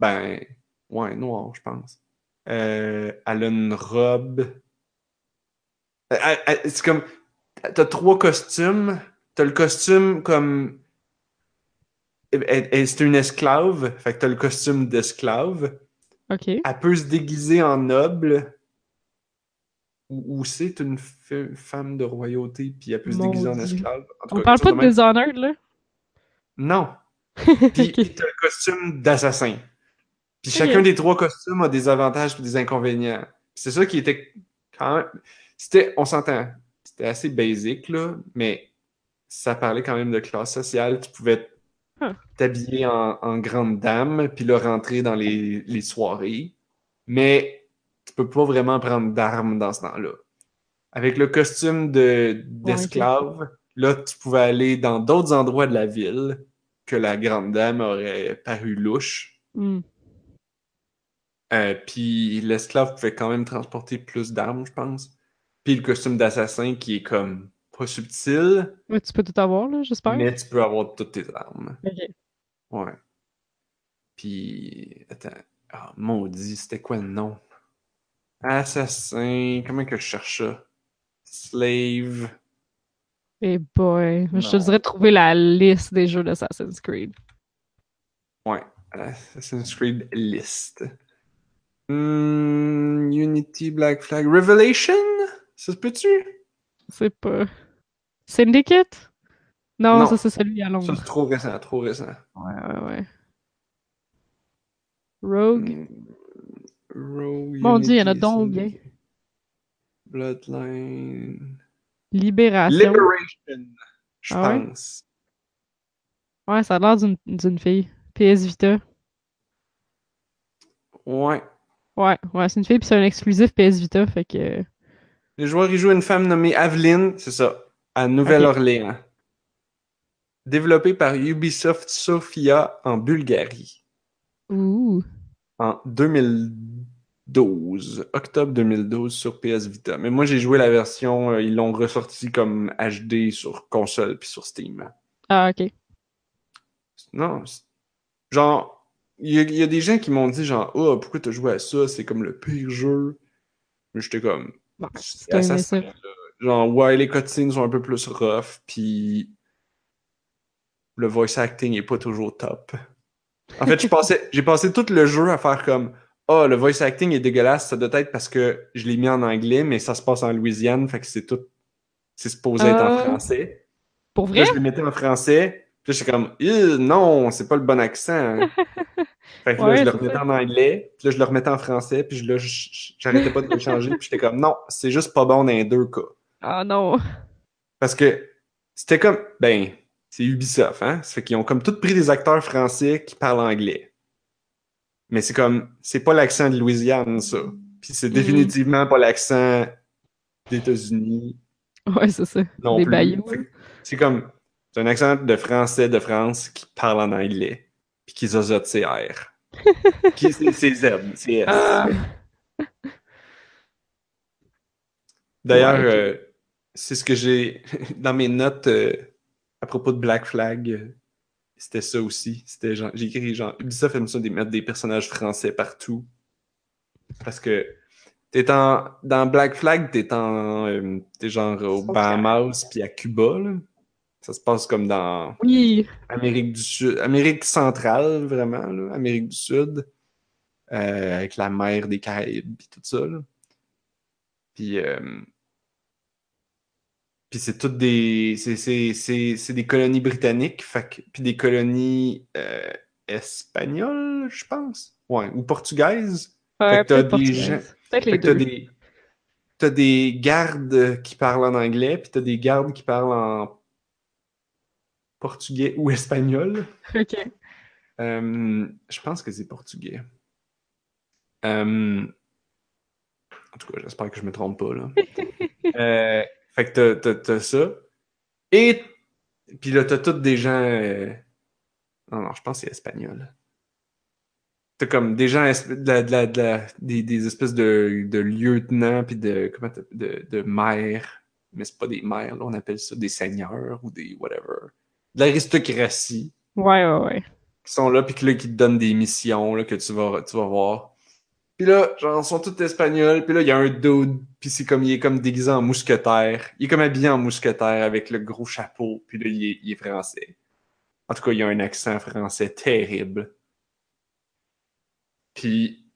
Ben. Ouais, noire, je pense. Euh, elle a une robe. Elle- elle- C'est comme. T'as trois costumes. T'as le costume comme. elle- C'est une esclave. Fait que t'as le costume d'esclave Ok. elle peut se déguiser en noble ou, c'est une femme de royauté puis elle peut se déguiser en esclave. En tout On cas, parle pas de. Dishonored, là? Non. Puis Ok. t'as le costume d'assassin. Puis chacun des trois costumes a des avantages et des inconvénients. C'est ça qui était quand même. C'était, on s'entend, c'était assez basic là, mais ça parlait quand même de classe sociale. Tu pouvais Huh. t'habiller en, en grande dame, puis là rentrer dans les, les soirées. Mais tu peux pas vraiment prendre d'armes dans ce temps-là. Avec le costume de, d'esclave, là, tu pouvais aller dans d'autres endroits de la ville que la grande dame aurait paru louche. Hmm. Euh, puis l'esclave pouvait quand même transporter plus d'armes, je pense. Puis le costume d'assassin qui est comme pas subtil, Ouais, tu peux tout avoir, là, j'espère. mais tu peux avoir toutes tes armes. Ok. Ouais. Puis, attends. Ah, maudit, c'était quoi le nom? Assassin, comment que je cherche ça? Slave. Eh boy. Je te dirais trouver la liste des jeux d'Assassin's Creed. Ouais, Assassin's Creed List. Hmm, Unity, Black Flag, Revelation? Ça se peut-tu? C'est pas. Syndicate? Non, Non. ça c'est celui à Ça, Londres. c'est trop récent, trop récent. Ouais, ouais, ouais. Rogue? Hmm, Mon Dieu, il y en a donc bien. Bloodline. Libération. Liberation, je Ah ouais? pense. Ouais, ça a l'air d'une d'une fille. PS Vita. Ouais. Ouais, ouais, c'est une fille, puis c'est un exclusif PS Vita, fait que. Les joueurs y jouent une femme nommée Aveline, c'est ça, à Nouvelle-Orléans. Développé par Ubisoft Sofia en Bulgarie Ouh. en 2012, octobre 2012 sur PS Vita. Mais moi j'ai joué la version, euh, ils l'ont ressorti comme HD sur console puis sur Steam. Ah, ok. Non, genre, il y, a- il y a des gens qui m'ont dit genre, oh pourquoi t'as joué à ça, c'est comme le pire jeu. Mais j'étais comme, Bon, C'est aimé assassin, là. Genre, ouais, les cutscenes sont un peu plus rough, puis le voice acting est pas toujours top. En fait, j'ai passé tout le jeu à faire comme Ah, le voice acting est dégueulasse, ça doit être parce que je l'ai mis en anglais, mais ça se passe en Louisiane, fait que c'est tout. C'est supposé être en Ah. français. Pour Puis là, vrai? je le mettais en français, puis là, j'étais comme non, c'est pas le bon accent. Fait que là, je le remettais ça. en anglais, puis là, je le remettais en français, puis là, j'arrêtais pas de le changer, puis j'étais comme, non, c'est juste pas bon dans les deux cas. Ah non. Parce que c'était comme. Ben, c'est Ubisoft, hein? Ça fait qu'ils ont comme tous pris des acteurs français qui parlent anglais. Mais c'est comme. C'est pas l'accent de Louisiane, ça. Puis c'est Mhm. définitivement pas l'accent des États-Unis. Ouais, c'est ça. non Des plus. que C'est comme. C'est un accent de français de France qui parle en anglais. Puis qui zozote ses R. qui c'est c'est Z, c'est S. Ah. D'ailleurs, Ouais, euh, c'est ce que j'ai dans mes notes euh, à propos de Black Flag. C'était ça aussi. C'était genre, j'ai écrit genre, Ubisoft aime ça de mettre des personnages français partout. Parce que t'es en, dans Black Flag, t'es en, euh, t'es genre au Bahamas puis à Cuba, là. Ça se passe comme dans Oui. Amérique du Sud, Amérique centrale, vraiment, là, Amérique du Sud, euh, avec la mer des Caraïbes puis tout ça, là. Puis, euh, puis c'est toutes des, c'est, c'est, c'est, c'est des colonies britanniques, fait puis des colonies euh, espagnoles, je pense, ouais, ou portugaises. Ouais, t'as des gens- Peut-être les Fait que t'as deux. des, gardes qui parlent en anglais, puis t'as des gardes qui parlent en portugais ou espagnol. Ok. Euh, je pense que c'est portugais. Euh, en tout cas, j'espère que je me trompe pas, là. Euh, fait que t'as, t'as, t'as ça. Et puis là, t'as tous des gens... euh, Non, non, je pense que c'est espagnol. T'as comme des gens, es- de la- de la- de la- des, des espèces de, de lieutenants, puis de, comment de, de maires. Mais c'est pas des maires, là, on appelle ça des seigneurs ou des whatever. De l'aristocratie Ouais, ouais, ouais. qui sont là puis qui te donnent des missions là, que tu vas, tu vas voir. Puis là, genre, ils sont tous espagnols, puis là, il y a un dude, puis c'est comme, il est comme déguisé en mousquetaire. Il est comme habillé en mousquetaire avec le gros chapeau, puis là, il est, il est français. En tout cas, il a un accent français terrible. Puis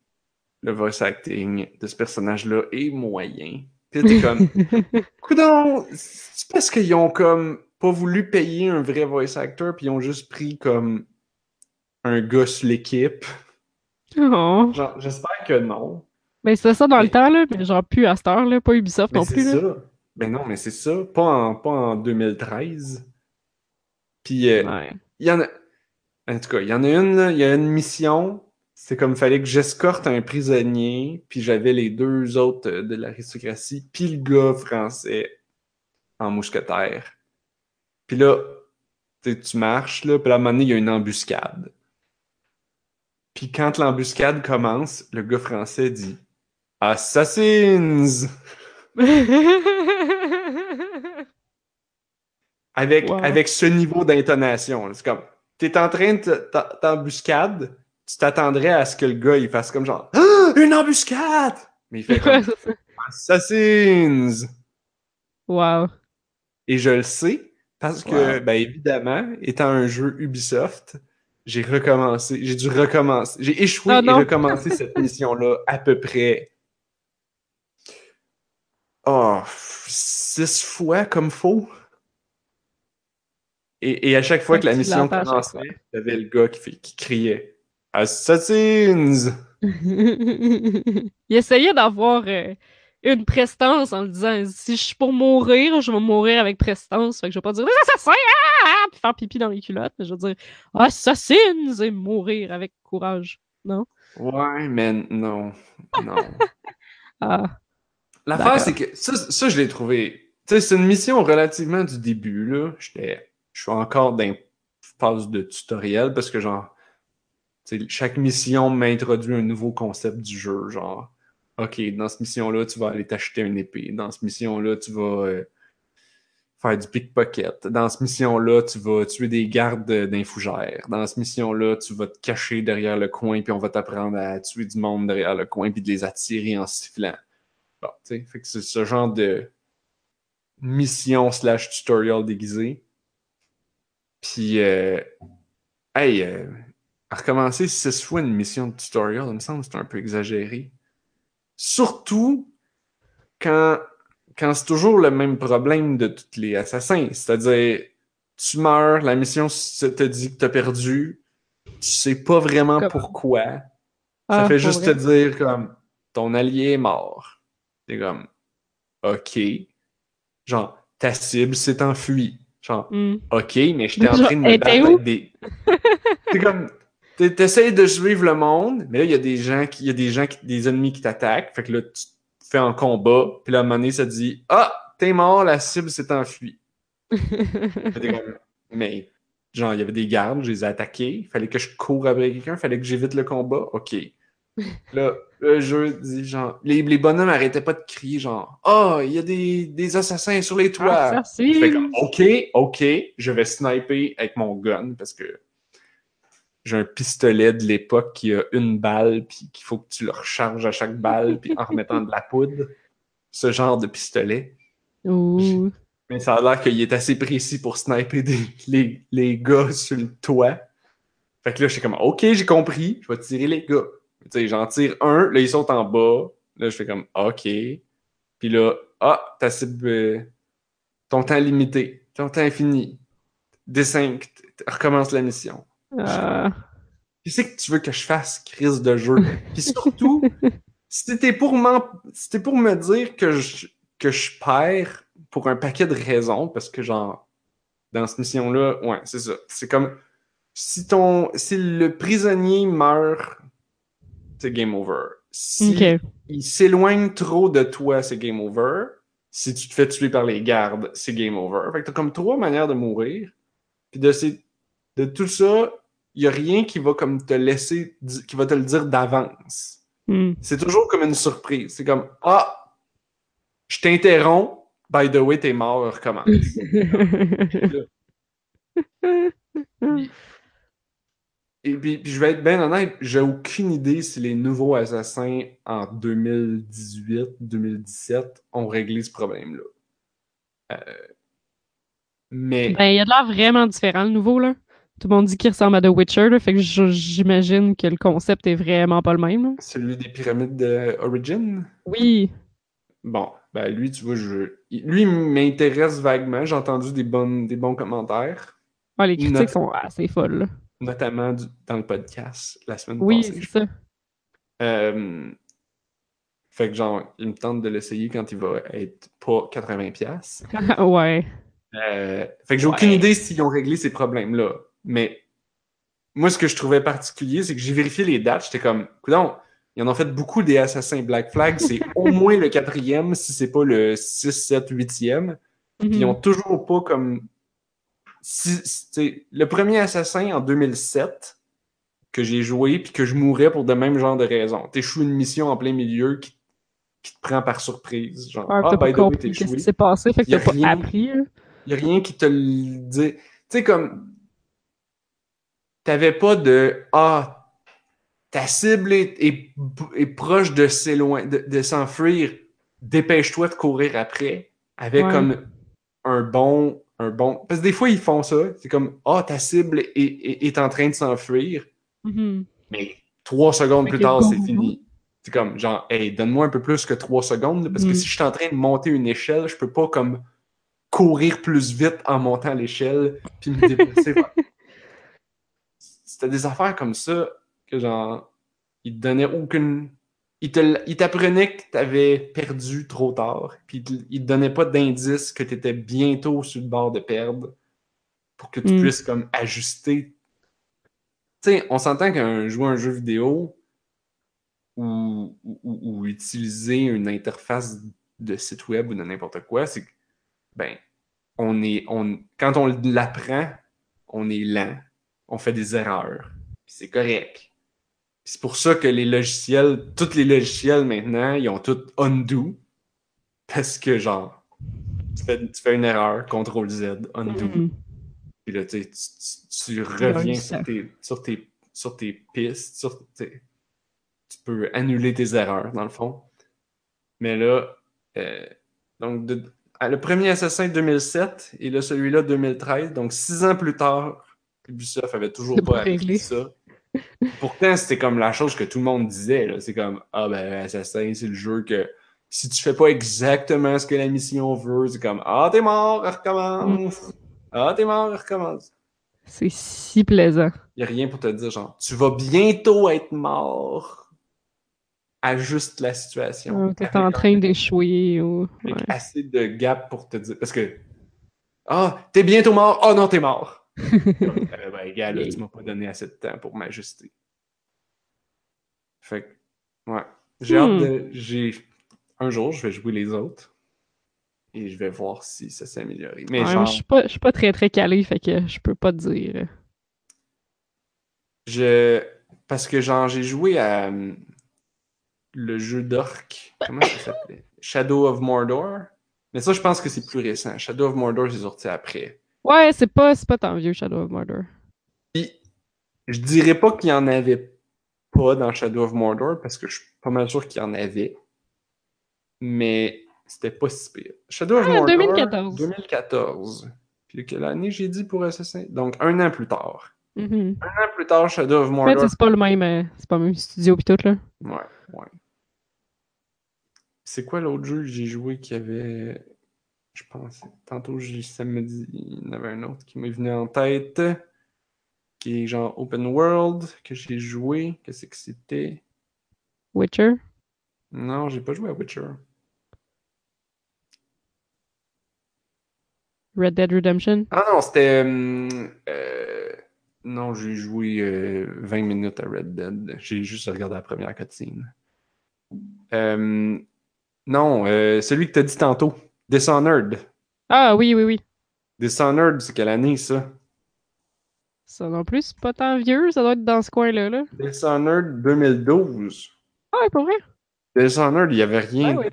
le voice acting de ce personnage-là est moyen. Puis t'es comme, Coudon, c'est parce qu'ils ont comme pas voulu payer un vrai voice actor, puis ils ont juste pris comme un gars sur l'équipe. Oh. J'espère que non. Ben, c'était ça dans Mais- le temps, là, mais genre plus à cette heure, là, pas Ubisoft Mais non c'est plus, là. ça. Ben non, mais c'est ça. Pas en, pas en 2013. Puis euh, Ouais. il y en a. En tout cas, il y en a une, il y a une mission. C'est comme fallait que j'escorte un prisonnier, puis j'avais les deux autres euh, de l'aristocratie, puis le gars français en mousquetaire. Puis là, tu marches, là, puis là, à un moment donné, il y a une embuscade. Puis quand l'embuscade commence, le gars français dit Assassins! Avec, Wow. avec ce niveau d'intonation. C'est comme, t'es en train de t'embuscade, tu t'attendrais à ce que le gars, il fasse comme genre, Ah, une embuscade! Mais il fait comme. Assassins! Wow. Et je le sais, parce que, ben évidemment, étant un jeu Ubisoft, j'ai recommencé, j'ai dû recommencer, j'ai échoué Ah et recommencé cette mission-là à peu près, oh, six fois comme faux. Et, et à chaque fois que la mission commençait, il y avait le gars qui, fait- qui criait Assassins! il essayait d'avoir euh, une prestance en le disant si je suis pour mourir, je vais mourir avec prestance. Fait que je vais pas dire des assassins ah, ah, puis faire pipi dans les culottes, mais je vais dire assassins et mourir avec courage. Non? Ouais, mais non, non. Ah. L'affaire, c'est que ça, ça je l'ai trouvé. Tu sais, c'est une mission relativement du début, là. J'étais, je suis encore dans une phase de tutoriel parce que, genre, chaque mission m'introduit un nouveau concept du jeu. Genre, OK, dans cette mission-là, tu vas aller t'acheter une épée. Dans cette mission-là, tu vas euh, faire du pickpocket. Dans cette mission-là, tu vas tuer des gardes euh, d'un fougère. Dans cette mission-là, tu vas te cacher derrière le coin, puis on va t'apprendre à tuer du monde derrière le coin, puis de les attirer en sifflant. Bon, tu sais, c'est ce genre de mission slash tutorial déguisé. Puis, euh, hey, euh, à recommencer six fois une mission de tutorial, il me semble que c'est un peu exagéré. Surtout quand, quand c'est toujours le même problème de tous les assassins. C'est-à-dire, tu meurs, la mission te dit que t'as perdu, tu sais pas vraiment Comme- pourquoi. Ça Ah, fait juste vrai? te dire comme ton allié est mort. T'es comme OK. genre, ta cible s'est enfuie. Genre, Hmm. OK, mais j'étais en train de me battre avec des. C'est comme. T'es- T'essayes de suivre le monde, mais là, il y a des gens qui. Il y a des gens qui, des ennemis qui t'attaquent. Fait que là, tu te fais en combat. Puis là, à un moment donné, ça te dit Ah, t'es mort, la cible s'est enfuie. Fait Mais, genre, il y avait des gardes, je les ai attaqués. Fallait que je cours après quelqu'un, fallait que j'évite le combat. OK. Là, le jeu dit genre. Les, les bonhommes arrêtaient pas de crier, genre Ah, il y a des, des assassins sur les toits. Ah, c'est... comme, OK, OK, je vais sniper avec mon gun parce que j'ai un pistolet de l'époque qui a une balle puis qu'il faut que tu le recharges à chaque balle puis en remettant de la poudre. Ce genre de pistolet. Ouh. Mais ça a l'air qu'il est assez précis pour sniper des, les, les gars sur le toit. Fait que là, j'étais comme, OK, j'ai compris, je vais tirer les gars. Tu sais, j'en tire un, là, ils sont en bas. Là, je fais comme, OK. Puis là, ah, ta cible, euh, ton temps limité, ton temps est fini. D5, t- t- recommence la mission. Ah. Qu'est-ce que tu veux que je fasse, crise de jeu? Puis surtout, si t'étais pour, si pour me dire que je, que je perds pour un paquet de raisons, parce que genre, dans cette mission-là, ouais, c'est ça. C'est comme, si ton, si le prisonnier meurt, c'est game over. Si il s'éloigne trop de toi, c'est game over. Si tu te fais tuer par les gardes, c'est game over. Fait que t'as comme trois manières de mourir. Puis de, ces, de tout ça, il y a rien qui va comme te laisser, qui va te le dire d'avance. Hmm. C'est toujours comme une surprise. C'est comme, ah, je t'interromps. By the way, t'es mort, recommence. Et puis, puis je vais être bien honnête, j'ai aucune idée si les nouveaux assassins en 2018-2017 ont réglé ce problème-là. Euh, mais Ben, il a de l'air vraiment différent, le nouveau, là. Tout le monde dit qu'il ressemble à The Witcher, là, fait que j'imagine que le concept est vraiment pas le même. celui des pyramides de Origin, Oui. bon, ben lui, tu vois, je, lui il m'intéresse vaguement. J'ai entendu des, bonnes, des bons commentaires, Ah, les critiques sont assez folles. là. notamment du- dans le podcast la semaine Oui, passée. c'est ça. Euh, fait que genre, il me tente de l'essayer quand il va être pas 80$. ouais. Euh, fait que j'ai aucune idée s'ils ont réglé ces problèmes-là. Mais moi, ce que je trouvais particulier, c'est que j'ai vérifié les dates. J'étais comme, coudonc, ils en ont fait beaucoup des assassins Black Flag. C'est au moins le quatrième, si c'est pas le 6, 7, 8e. Puis ils ont toujours pas comme. Si, le premier assassin en 2007 que j'ai joué puis que je mourais pour de même genre de raisons. T'échoues une mission en plein milieu qui, qui te prend par surprise. Genre, ah, by the way, qu'est-ce qui s'est passé, fait que t'as pas appris. Il a rien qui te le dit. Tu sais, comme. T'avais pas de. Ah, ta cible est, est, est proche de s'éloigner, de, de s'enfuir. Dépêche-toi de courir après. Avec Ouais. comme un bon. Un bon. Parce que des fois, ils font ça. C'est comme. Ah, ta cible est, est, est en train de s'enfuir. Mhm. Mais trois secondes plus tard, c'est fini. C'est comme, genre, hey, donne-moi un peu plus que trois secondes, parce que Mm. si je suis en train de monter une échelle, je peux pas comme courir plus vite en montant l'échelle puis me déplacer. C'était des affaires comme ça que, genre, ils te donnaient aucune. Ils t'apprenaient que t'avais perdu trop tard, puis ils te- donnaient pas d'indice que t'étais bientôt sur le bord de perdre pour que tu Mm. puisses comme ajuster tu sais, on s'entend qu'un jouer un jeu vidéo ou, ou, ou utiliser une interface de site web ou de n'importe quoi, c'est que, ben, on est, on, quand on l'apprend, on est lent, on fait des erreurs, c'est correct. C'est pour ça que les logiciels, tous les logiciels maintenant, ils ont tout undo, parce que genre, tu fais, tu fais une erreur, CTRL Z, undo. Mhm. Puis là, tu, sais, tu, tu- reviens sur tes, sur, tes, sur tes pistes, sur, tu peux annuler tes erreurs, dans le fond. Mais là, euh, donc, de- le premier Assassin 2007 et là, celui-là 2013, donc six ans plus tard, Ubisoft avait toujours pas réglé. ça. Pourtant, c'était comme la chose que tout le monde disait. là. C'est comme, ah ben, Assassin, c'est le jeu que si tu fais pas exactement ce que la mission veut, c'est comme, ah, t'es mort, recommence. Ah, t'es mort, recommence. C'est si plaisant. Il a rien pour te dire, genre, tu vas bientôt être mort. ajuste la situation. Ouais, T'es en train d'échouer ou. Avec assez de gap pour te dire. Parce que. Ah, t'es bientôt mort. Oh non, t'es mort. Euh, ben, gars, là, tu m'as pas donné assez de temps pour m'ajuster. Fait que, ouais. J'ai Hmm. hâte de. J'ai. Un jour, je vais jouer les autres. Et je vais voir si ça s'est amélioré. Mais Ouais, genre, Je suis pas, je suis pas très très calé, fait que je peux pas te dire. je. Parce que, genre, j'ai joué à. hum, Le jeu d'orc. Comment ça s'appelait? Shadow of Mordor. Mais ça, je pense que c'est plus récent. Shadow of Mordor, c'est sorti après. Ouais, c'est pas, pas tant vieux Shadow of Mordor. Puis, je dirais pas qu'il y en avait pas dans Shadow of Mordor, parce que je suis pas mal sûr qu'il y en avait. Mais c'était pas si pire. Shadow of Ah, Mordor. 2014. 2014. Puis quelle année j'ai dit pour Assassin? Donc un an plus tard. Mhm. Un an plus tard, Shadow of En fait, Mordor. c'est pas le même, euh, c'est pas le même studio pis tout là. Ouais, ouais. C'est quoi l'autre jeu que j'ai joué qui avait. Je pense. Tantôt, ça me dit. Il y en avait un autre qui m'est venu en tête. Qui est genre Open World, que j'ai joué. Qu'est-ce que c'était? Witcher? Non, j'ai pas joué à Witcher. Red Dead Redemption? Ah non, c'était. hum, euh, Non, j'ai joué euh, 20 minutes à Red Dead. J'ai juste regardé la première cutscene. Euh, Non, euh, celui que t'as dit tantôt. Dishonored. Ah oui, oui, oui. Dishonored, c'est quelle année ça? Ça non plus, c'est pas tant vieux, ça doit être dans ce coin-là. Là. Dishonored 2012. Ah ouais, pour vrai? Dishonored, il y avait rien. Ah ouais.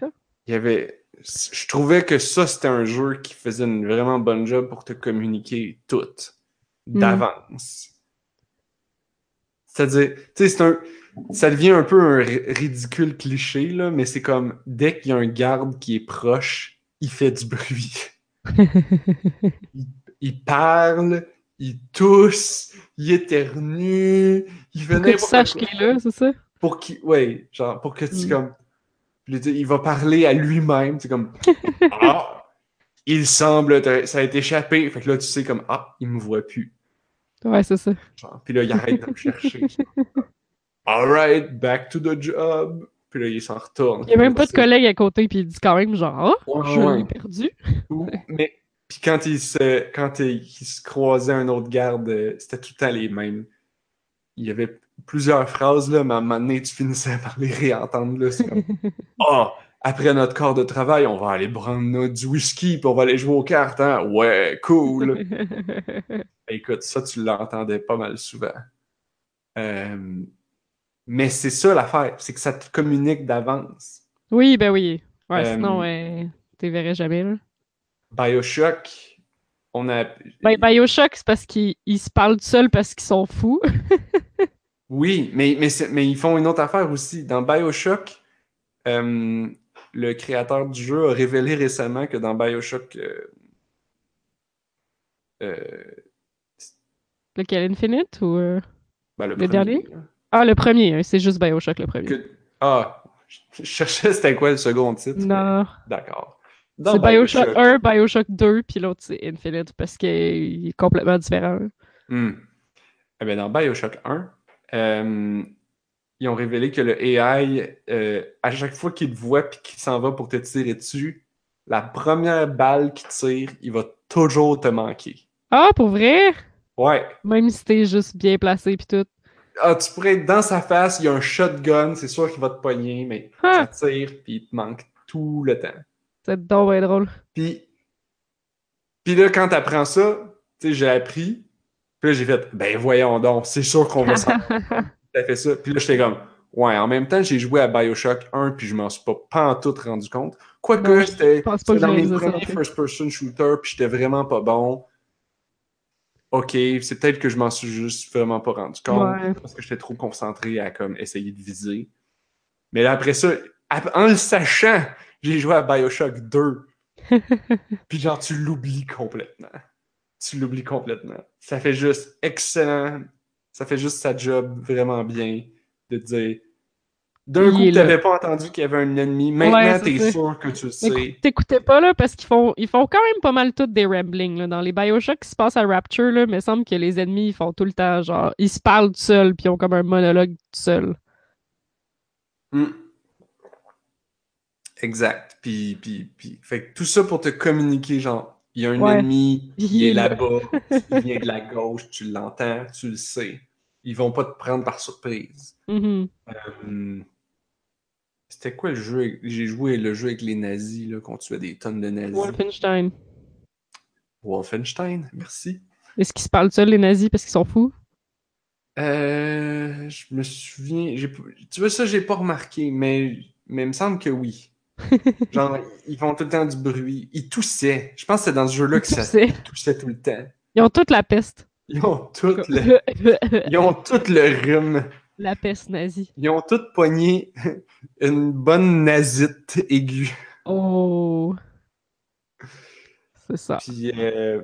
Il y avait. Je trouvais que ça, c'était un jeu qui faisait une vraiment bonne job pour te communiquer tout d'avance. C'est-à-dire, tu sais, c'est un. Ça devient un peu un ri- ridicule cliché, là, mais c'est comme dès qu'il y a un garde qui est proche, il fait du bruit. Il parle, il tousse, il éternue, il fait Pour que tu n'importe saches quoi qu'il est là, c'est ça? pour qu'il ouais genre pour que tu Mm. comme il va parler à lui-même c'est comme ah il semble te- ça a été échappé fait que là tu sais comme ah il me voit plus Ouais, c'est ça. genre puis là il arrête de me chercher alright back to the job puis là il s'en retourne Il y a même pas de collègue à côté, puis il dit quand même genre, Ouais, je ouais. l'ai perdu. Mais puis quand il se quand il, il se croisait un autre garde euh, c'était tout le temps les mêmes il y avait plusieurs phrases là mais à un moment donné tu finissais par les réentendre là c'est comme Ah, après notre corps de travail, on va aller prendre notre du whisky puis on va aller jouer aux cartes, hein? Ouais, cool. Écoute, ça, tu l'entendais pas mal souvent. Euh, mais c'est ça l'affaire, c'est que ça te communique d'avance. oui, ben oui. Ouais, Euh, sinon, ouais, t'es verrais jamais, là. Bioshock, on a. Ben, Bioshock, c'est parce qu'ils ils se parlent tout seuls parce qu'ils sont fous. Oui, mais, mais, ils font une autre affaire aussi. Dans Bioshock, euh, le créateur du jeu a révélé récemment que dans Bioshock. euh, euh, Lequel, Infinite ou. euh, ben, le, dernier? là. Ah, le premier, hein, c'est juste Bioshock, le premier. Que- Ah, je cherchais c'était quoi le second titre. mais- Non. D'accord. C'est Bioshock 1, Bioshock 2, puis l'autre, c'est Infinite, parce qu'il est complètement différent. Hmm. Eh dans Bioshock 1, euh, ils ont révélé que le AI, euh, à chaque fois qu'il te voit et qu'il s'en va pour te tirer dessus, la première balle qu'il tire, il va toujours te manquer. Ah, pour vrai? Ouais. Même si t'es juste bien placé, puis tout. Ah, tu pourrais être dans sa face, il y a un shotgun, c'est sûr qu'il va te pogner, mais Ah. ça tire puis il te manque tout le temps. C'est donc bien drôle. Puis, puis là, quand t'apprends ça, tu sais, j'ai appris. Puis là, j'ai fait, ben voyons donc, c'est sûr qu'on va s'en. T'as fait ça. Puis là, j'étais comme, ouais, en même temps, j'ai joué à Bioshock 1, puis je m'en suis pas pantoute rendu compte. Quoique, c'était pas c'était que dans non premiers first-person shooters, puis j'étais vraiment pas bon. Ok, c'est peut-être que je m'en suis juste vraiment pas rendu compte, Ouais. parce que j'étais trop concentré à comme essayer de viser. Mais là, après ça, en le sachant, j'ai joué à Bioshock 2. Puis genre, tu l'oublies complètement. Tu l'oublies complètement. Ça fait juste excellent. Ça fait juste sa job vraiment bien de te dire. D'un coup, n'avais pas entendu qu'il y avait un ennemi. Maintenant, Ouais, t'es sûr que tu le sais. T'écoutais pas, là, parce qu'ils font, ils font quand même pas mal toutes des ramblings, là. Dans les Bioshock qui se passent à Rapture, là, mais il semble que les ennemis, ils font tout le temps, genre, ils se parlent tout seuls, puis ils ont comme un monologue tout seul. Hmm. Exact. Puis, puis, puis, fait que tout ça pour te communiquer, genre, il y a un Ouais. ennemi, il, Il est est là. là-bas, il vient de la gauche, tu l'entends, tu le sais. Ils vont pas te prendre par surprise. Mhm. Hum, C'était quoi le jeu? avec- J'ai joué le jeu avec les nazis, là, qu'on tuait des tonnes de nazis? Wolfenstein. Wolfenstein, merci. Est-ce qu'ils se parlent seuls, les nazis, parce qu'ils sont fous? Euh, je me souviens, j'ai, pas- tu vois ça, j'ai pas remarqué, mais, mais il me semble que oui. Genre, ils font tout le temps du bruit. Ils toussaient. Je pense que c'est dans ce jeu-là que ça toussaient. toussait tout le temps. Ils ont toute la peste. Ils ont tout le, ils ont tout le rhume. La peste nazie. Ils ont tout pogné une bonne nasite aiguë. Oh. C'est ça. Puis, euh,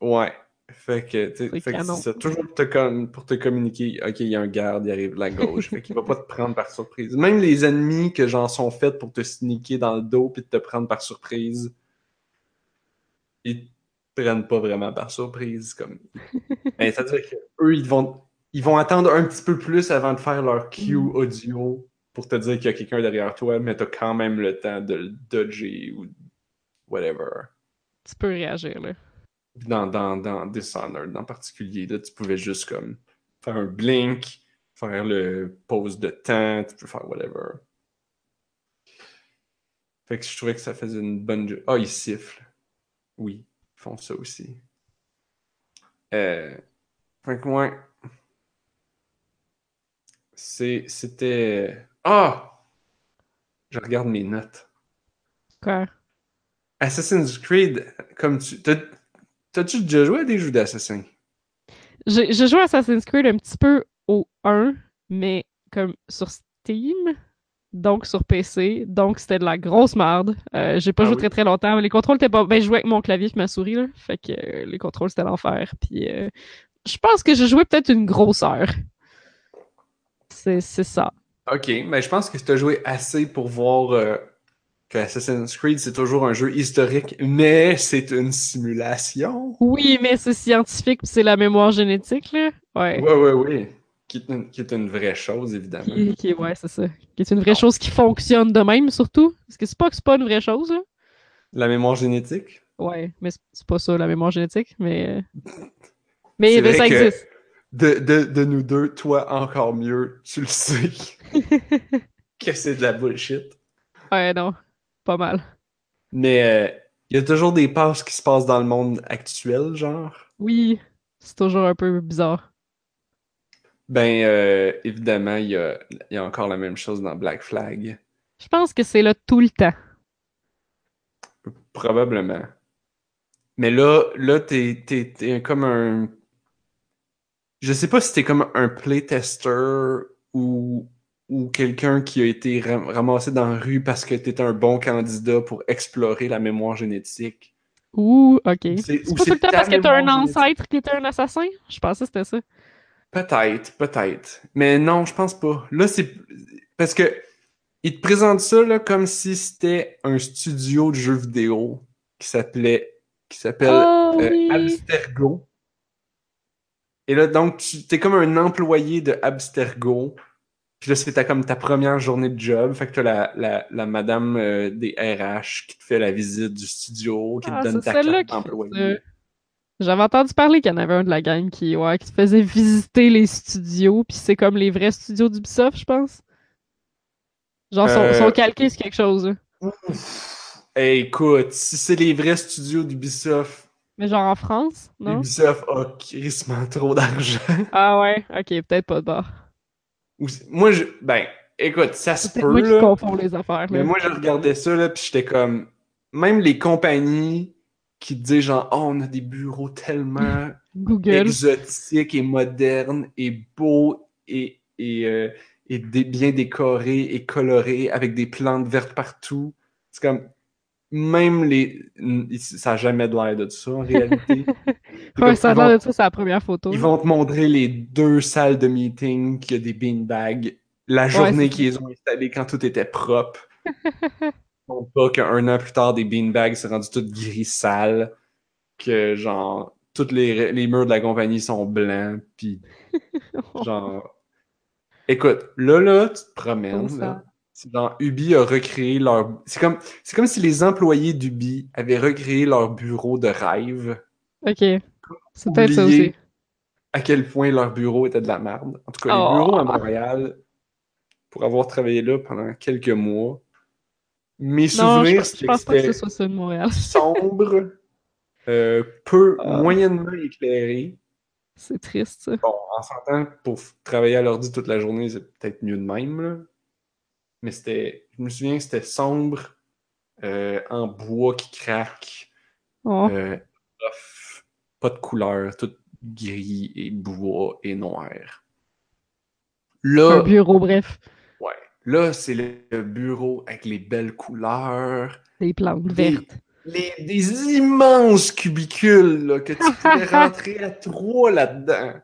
ouais. Fait que, tu sais. Toujours pour te, com- pour te communiquer, OK, il y a un garde, il arrive de la gauche. fait qu'il va pas te prendre par surprise. Même les ennemis que j'en sont faits pour te sneaker dans le dos puis te prendre par surprise, ils te prennent pas vraiment par surprise. Comme... Ben, C'est-à-dire qu'eux, ils vont, ils vont attendre un petit peu plus avant de faire leur cue Mm. audio pour te dire qu'il y a quelqu'un derrière toi, mais t'as quand même le temps de le dodger ou whatever. Tu peux réagir, là. Dans, dans, dans Dishonored en particulier, là, tu pouvais juste comme faire un blink, faire le pause de temps, tu peux faire whatever. Fait que je trouvais que ça faisait une bonne... Ah, ils sifflent. Oui, ils font ça aussi. Euh... Fait que ouais. C'était... Ah! Je regarde mes notes. Quoi? Assassin's Creed, comme tu... t'as- T'as-tu déjà joué à des jeux d'assassin? J'ai j'ai joué à Assassin's Creed un petit peu au 1, mais comme sur Steam, donc sur PC, donc c'était de la grosse merde. Euh, j'ai pas Ah joué oui? très très longtemps. Les contrôles étaient pas. Ben, je jouais avec mon clavier et ma souris, là. Fait que euh, les contrôles c'était l'enfer. Puis euh, je pense que j'ai joué peut-être une grosse heure. C'est ça. Ok, mais je pense que tu as joué assez pour voir euh, que Assassin's Creed, c'est toujours un jeu historique, mais c'est une simulation. Oui, mais c'est scientifique c'est la mémoire génétique, là. Ouais. Ouais, ouais, ouais. Qui est une, qui est une vraie chose, évidemment. Qui, qui- ouais, c'est ça. Qui est une vraie chose qui fonctionne de même, surtout. Parce que c'est pas que c'est pas une vraie chose, là. La mémoire génétique? Ouais, mais c'est- pas ça, la mémoire génétique, mais... euh, Mais, mais ça existe. De, de, de nous deux, toi encore mieux, tu le sais que c'est de la bullshit. Ouais, non. Pas mal. Mais euh, il y a toujours des passes qui se passent dans le monde actuel, genre. Oui, c'est toujours un peu bizarre. Ben, euh, évidemment, il y a, y a encore la même chose dans Black Flag. Je pense que c'est là tout le temps. Probablement. Mais là, là, t'es, t'es, t'es comme un. Je sais pas si t'es comme un playtester ou, ou quelqu'un qui a été ram- ramassé dans la rue parce que t'étais un bon candidat pour explorer la mémoire génétique. Ouh, ok. C'est- pas tout le temps parce que t'as un ancêtre qui était un assassin? Je pensais que c'était ça. Peut-être, peut-être. Mais non, je pense pas. Là, c'est. Parce que. Ils te présentent ça là, comme si c'était un studio de jeux vidéo qui s'appelait. qui s'appelle Oh euh, oui! Abstergo. Et là, donc, tu es comme un employé de Abstergo. Puis là, c'était comme ta première journée de job. Fait que t'as la, la, la madame euh, des RH qui te fait la visite du studio, qui Ah, te donne c'est ta carte d'employé. J'avais entendu parler qu'il y en avait un de la gang qui, ouais, qui te faisait visiter les studios, puis c'est comme les vrais studios d'Ubisoft, je pense. Genre, sont, Euh, sont calqués sur quelque chose. Hey, écoute, si c'est les vrais studios d'Ubisoft, Mais genre en France, non? Ubisoft a crissement trop d'argent. Ah ouais, ok, peut-être pas de bord. Moi, je. Ben, écoute, ça se peut, moi qui là. confonds les affaires. Mais là. moi, je regardais ça, là, puis j'étais comme. Même les compagnies qui te disaient, genre, oh, on a des bureaux tellement Google. exotiques et modernes et beaux et, et, euh, et bien décorés et colorés avec des plantes vertes partout. C'est comme. Même les. Ça n'a jamais de l'air de ça, en réalité. Ouais, ça a ils vont- l'air de ça, c'est la première photo. ils vont te montrer les deux salles de meeting qui a des beanbags, la journée qu'ils ont installé quand tout était propre. Non pas qu'un an plus tard, des beanbags s'est rendu tout gris sale, que genre, tous les, les murs de la compagnie sont blancs, puis genre... Écoute, là, là, tu te promènes, là, C'est genre, Ubi a recréé leur... C'est comme, c'est comme si les employés d'Ubi avaient recréé leur bureau de rêve. Ok. C'est peut-être ça aussi. À quel point leur bureau était de la merde. En tout cas, Oh. les bureaux à Montréal, pour avoir travaillé là pendant quelques mois, mes Non, je, souvenirs, je c'était pense pas que ce soit ça de Montréal. sombre, euh, peu, Ah. moyennement éclairé. C'est triste, ça. Bon, en s'entendant, pour travailler à l'ordi toute la journée, c'est peut-être mieux de même, là. Mais c'était, je me souviens que c'était sombre, euh, en bois qui craque, Oh. euh, off, pas de couleur, tout gris et bois et noir. Là, Un bureau, bref. ouais, là, c'est le bureau avec les belles couleurs, Des plantes Des- vertes. les, des immenses cubicules là, que tu pourrais rentrer à trois là-dedans,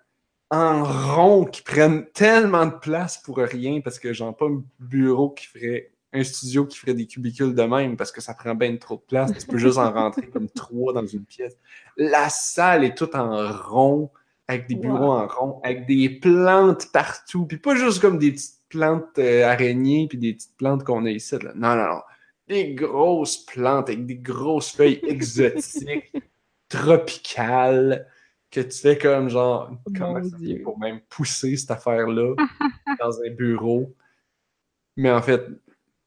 en rond, qui prennent tellement de place pour rien, parce que genre pas un bureau qui ferait, un studio qui ferait des cubicules de même, parce que ça prend bien trop de place, tu peux juste en rentrer comme trois dans une pièce. La salle est toute en rond, avec des bureaux en rond, avec des plantes partout, puis pas juste comme des petites plantes euh, araignées, puis des petites plantes qu'on a ici, là. Non, non, non des grosses plantes avec des grosses feuilles exotiques, tropicales, que tu fais comme genre, comment ça fait pour même pousser cette affaire-là dans un bureau? Mais en fait,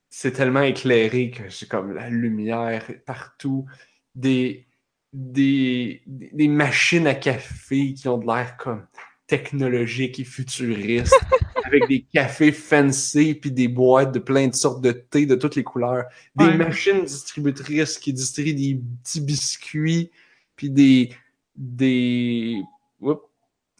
c'est tellement éclairé que j'ai comme la lumière partout, des, des, des machines à café qui ont de l'air comme technologiques et futuristes, avec des cafés fancy puis des boîtes de plein de sortes de thé de toutes les couleurs, des Ouais. machines distributrices qui distribuent des petits biscuits puis des des Oups.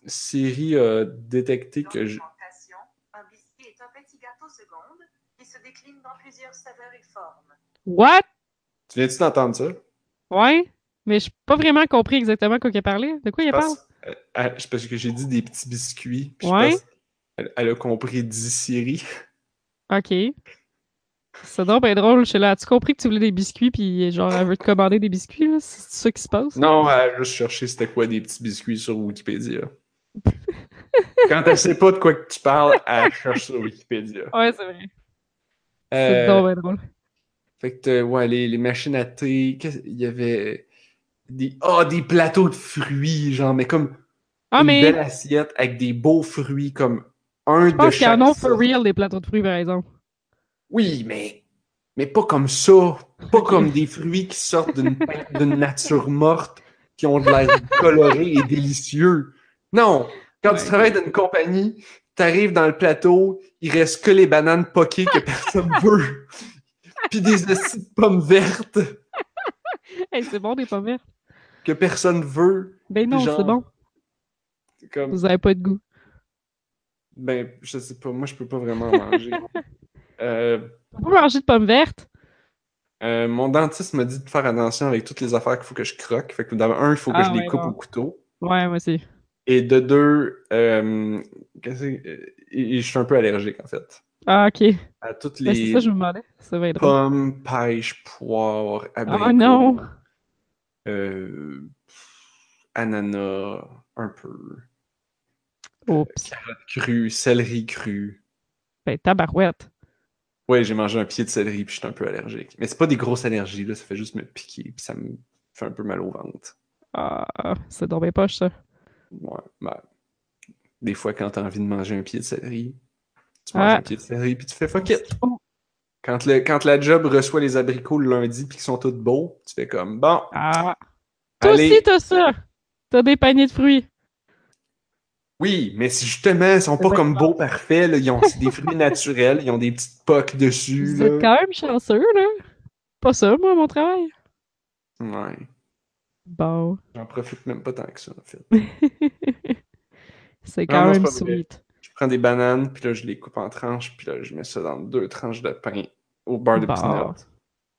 Siri a détecté que je Alimentation, un biscuit est un petit gâteau seconde qui se décline dans plusieurs saveurs et formes. What? tu viens-tu d'entendre ça? Ouais? Mais je n'ai pas vraiment compris exactement quoi qu'elle parlait. De quoi il Je parle? pense- euh, euh, parce que j'ai dit des petits biscuits puis je Ouais. pense elle, elle a compris dit Siri Ok. C'est donc bien drôle. Je suis là. As-tu compris que tu voulais des biscuits, puis genre, elle veut te commander des biscuits, là? C'est ça qui se passe? Non, elle a juste cherché c'était quoi des petits biscuits sur Wikipédia. Quand elle sait pas de quoi que tu parles, elle cherche sur Wikipédia. Ouais, c'est vrai. C'est Euh, donc bien drôle. fait que, euh, ouais, les, les machines à thé, il y avait des, ah, des plateaux de fruits, genre, mais comme Ah, une mais belle assiette avec des beaux fruits, comme un je de pense qu'il y en chaque a for real des plateaux de fruits, par exemple. Oui, mais, mais pas comme ça. Pas comme des fruits qui sortent d'une nature morte, qui ont de l'air coloré et délicieux. Non, quand tu travailles dans une compagnie, t'arrives dans le plateau, il reste que les bananes poquées que personne veut. Puis des de pommes vertes Hey, c'est bon, des pommes vertes. que personne veut. Ben non, Genre- c'est bon. Comme, Vous avez pas de goût. ben, je sais pas, moi je peux pas vraiment manger. Euh, On peut manger de pommes vertes? Euh, mon dentiste m'a dit de faire attention avec toutes les affaires qu'il faut que je croque. Fait que d'abord, un, il faut que Ah je les coupe au couteau. Ouais, moi aussi. Et de deux, euh, qu'est-ce que- euh, je suis un peu allergique en fait. Ah, ok. À toutes Ben, c'est les ça, je me demandais. Ça va être drôle. pommes, pêches, poires, abricots, Ah non! euh, ananas, un peu, Oups. carottes crues, céleri cru. Ben, tabarouette. Ouais, j'ai mangé un pied de céleri puis je suis un peu allergique. Mais c'est pas des grosses allergies, là, ça fait juste me piquer puis ça me fait un peu mal au ventre. Ah, c'est dans mes poches, ça. Ouais, ben, des fois, quand t'as envie de manger un pied de céleri, tu manges Ah. un pied de céleri puis tu fais fuck it. Oh. Quand, le, quand la job reçoit les abricots le lundi puis qu'ils sont tous beaux, tu fais comme bon, Ah. Toi allez. aussi, t'as ça! T'as des paniers de fruits. Oui, mais si justement, ils sont pas comme beaux parfaits, là, ils ont des fruits naturels, ils ont des petites poques dessus. Vous êtes quand même chanceux, là. Pas ça, moi, mon travail. Ouais, Bon. j'en profite même pas tant que ça, en fait. C'est quand non, même vrai. sweet. Je prends des bananes, puis là, je les coupe en tranches, puis là, je mets ça dans deux tranches de pain au beurre de Bon. peanut.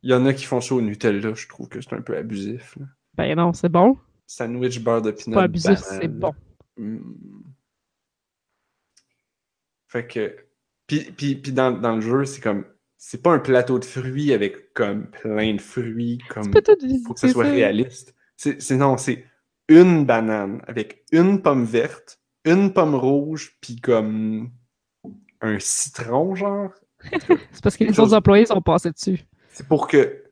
Il y en a qui font ça au Nutella, je trouve que c'est un peu abusif. là. Ben non, c'est bon. Sandwich beurre de peanut. Pas abusif, c'est bon. Mm. Fait que. Puis, puis, puis dans, dans le jeu, c'est comme. C'est pas un plateau de fruits avec comme plein de fruits, comme. Faut que ce soit réaliste. C'est non, c'est une banane avec une pomme verte, une pomme rouge, puis comme un citron, genre. C'est parce que les autres employés sont passés dessus. C'est pour que.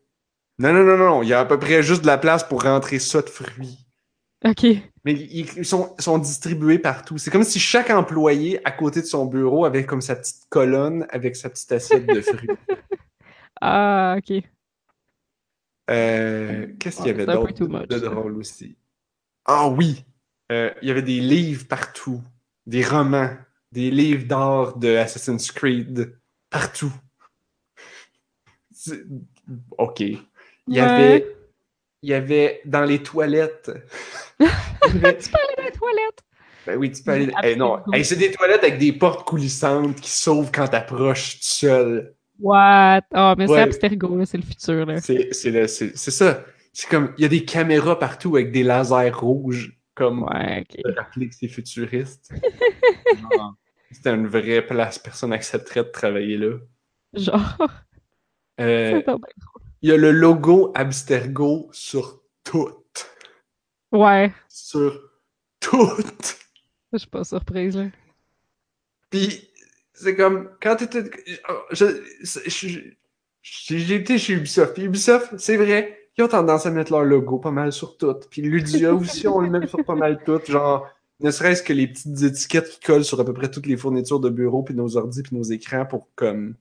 Non, non, non, non, non. Il y a à peu près juste de la place pour rentrer ça de fruits. Ok. Mais ils, sont, sont distribués partout. C'est comme si chaque employé à côté de son bureau avait comme sa petite colonne avec sa petite assiette de fruits. Ah, ok. Euh, Qu'est-ce qu'il y avait un peu d'autre de drôle aussi? Ah oui! Euh, il y avait des livres partout. Des romans. Des livres d'art de Assassin's Creed. Partout. OK. Il y Ouais. avait... Il y avait dans les toilettes... Tu peux aller dans les toilettes? Ben oui, tu peux aller. Eh non, Hey, c'est des toilettes avec des portes coulissantes qui s'ouvrent quand t'approches tout seul. What? Ah, mais c'est Ouais. Abstergo, là, c'est le futur, là. C'est c'est c'est- c'est ça. C'est comme, il y a des caméras partout avec des lasers rouges, comme Ouais, rappeler que c'est futuriste. C'était une vraie place, personne n'accepterait de travailler là. Genre, Euh, c'est. Il y a le logo Abstergo sur tout. Ouais, Sur tout. je suis pas surprise, là. Puis, c'est comme, quand t'étais. j'ai été chez Ubisoft. Puis Ubisoft, c'est vrai, ils ont tendance à mettre leur logo pas mal sur tout. Puis Ludia aussi, on le met sur pas mal tout. Genre, ne serait-ce que les petites étiquettes qui collent sur à peu près toutes les fournitures de bureau, puis nos ordi, puis nos écrans pour, comme,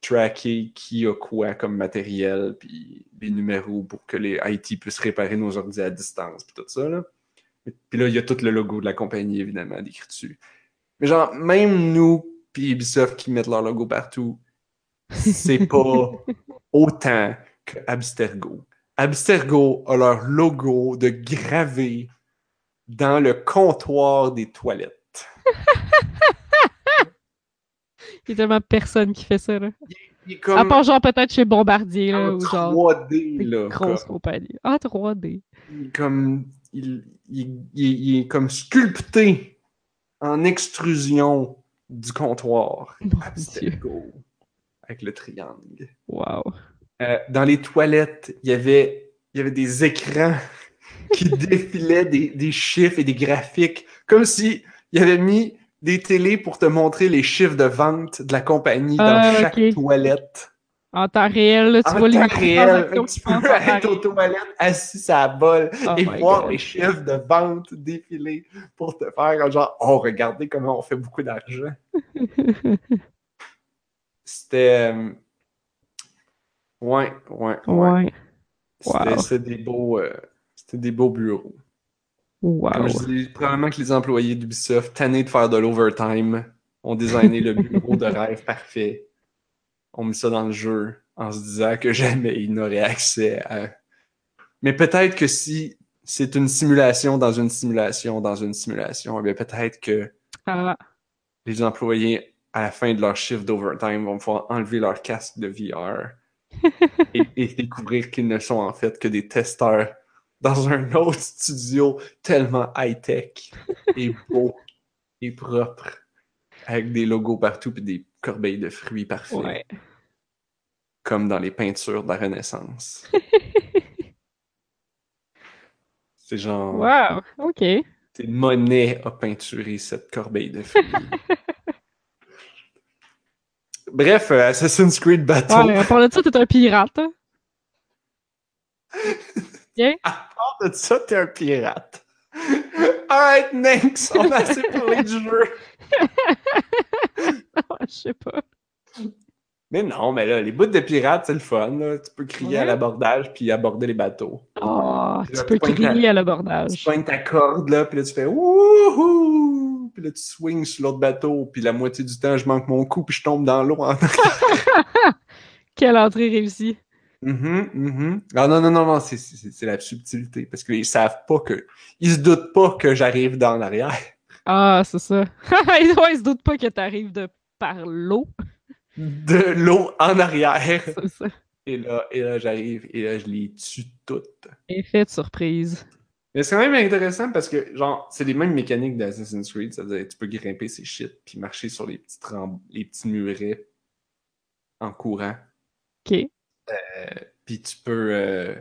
tracker qui a quoi comme matériel, puis les numéros pour que les IT puissent réparer nos ordi à distance, puis tout ça, là. Puis là, il y a tout le logo de la compagnie, évidemment, décrit dessus. Mais genre, même nous, puis Ubisoft qui mettent leur logo partout, c'est pas autant que Abstergo. Abstergo a leur logo de gravé dans le comptoir des toilettes. Il y a tellement personne qui fait ça, là. Il est À part, genre, peut-être chez Bombardier, là, en ou genre, 3D, des là. grosses comme- compagnies. Ah, 3D. il est comme il, il- il- il est comme sculpté en extrusion du comptoir. Mon Dieu. Abstergo. Avec le triangle. Wow. Euh, dans les toilettes, il y avait, il y avait des écrans qui défilaient des, des chiffres et des graphiques, comme si il avait mis des télés pour te montrer les chiffres de vente de la compagnie dans Ah, chaque toilette. En temps réel, là, tu en vois les temps réel, microtransactions tu peux être aux réel. toilettes assis à la bol Oh et voir God. les chiffres de vente défiler pour te faire genre oh regardez comment on fait beaucoup d'argent. C'était euh, ouais ouais ouais. Ouais. C'était Wow. c'était des beaux euh, c'était des beaux bureaux. Wow. Comme je dis, probablement que les employés d'Ubisoft, tannés de faire de l'overtime, ont designé le bureau de rêve parfait. On mis ça dans le jeu en se disant que jamais ils n'auraient accès à. Mais peut-être que si c'est une simulation dans une simulation dans une simulation, eh bien peut-être que Ah, les employés, à la fin de leur shift d'overtime, vont pouvoir enlever leur casque de VR et, et découvrir qu'ils ne sont en fait que des testeurs dans un autre studio tellement high-tech et beau et propre, avec des logos partout et des corbeilles de fruits parfaits, ouais. comme dans les peintures de la Renaissance. C'est genre... Wow. OK. C'est Monet a peinturé cette corbeille de fruits. Bref, euh, Assassin's Creed Bateau. Ouais, à part de ça, t'es un pirate. Hein? À part de ça, t'es un pirate. Alright, next, on a assez parlé du jeu. Je sais pas. Mais non, mais là, les bouts de pirates, c'est le fun. là. Tu peux crier à l'abordage puis aborder les bateaux. Oh, Là, tu peux tu pointes crier à Tu l'abordage. poignes ta corde, là, puis là, tu fais wouhou! Puis là, tu swings sur l'autre bateau, puis la moitié du temps, je manque mon coup, puis je tombe dans l'eau en Quelle entrée réussie. Mhm, mhm. Ah non, non, non, non, c'est- la subtilité. Parce qu'ils savent pas que. Ils se doutent pas que j'arrive dans l'arrière. Ah, c'est ça. ils ouais, ils se doutent pas que t'arrives de par l'eau. De l'eau en arrière. C'est ça. Et là, et là j'arrive et là, je les tue toutes. Effet de surprise. Mais c'est quand même intéressant parce que, genre, c'est les mêmes mécaniques d'Assassin's Creed. C'est-à-dire, tu peux grimper ces shit puis marcher sur les petits, les petits murets en courant. OK. Puis tu peux. euh,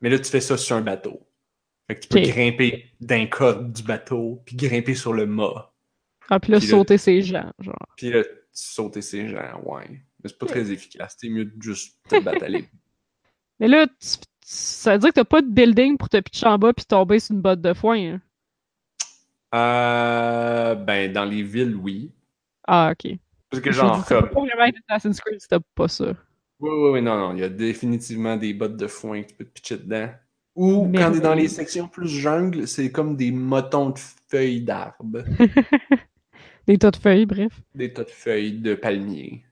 Mais là, tu fais ça sur un bateau. Fait que tu peux grimper d'un corde du bateau, puis grimper sur le mât. Ah, puis là, Puis là- sauter ses gens, genre. Puis là, sauter ces gens, ouais. Mais c'est pas très efficace. C'est mieux de juste te battre à l'épée. Mais là, tu- tu- ça veut dire que t'as pas de building pour te pitcher en bas puis tomber sur une botte de foin. hein? Euh, ben, dans les villes, oui. Ah, ok. Parce que genre, dis, ça peut pas vraiment être Assassin's Creed si t'as pas ça. Oui, oui, oui, non, non, il y a définitivement des bottes de foin que tu peux te pitcher dedans. Ou quand t'es dans les sections plus jungle, c'est comme des motons de feuilles d'arbres. Des tas de feuilles, bref. des tas de feuilles de palmiers.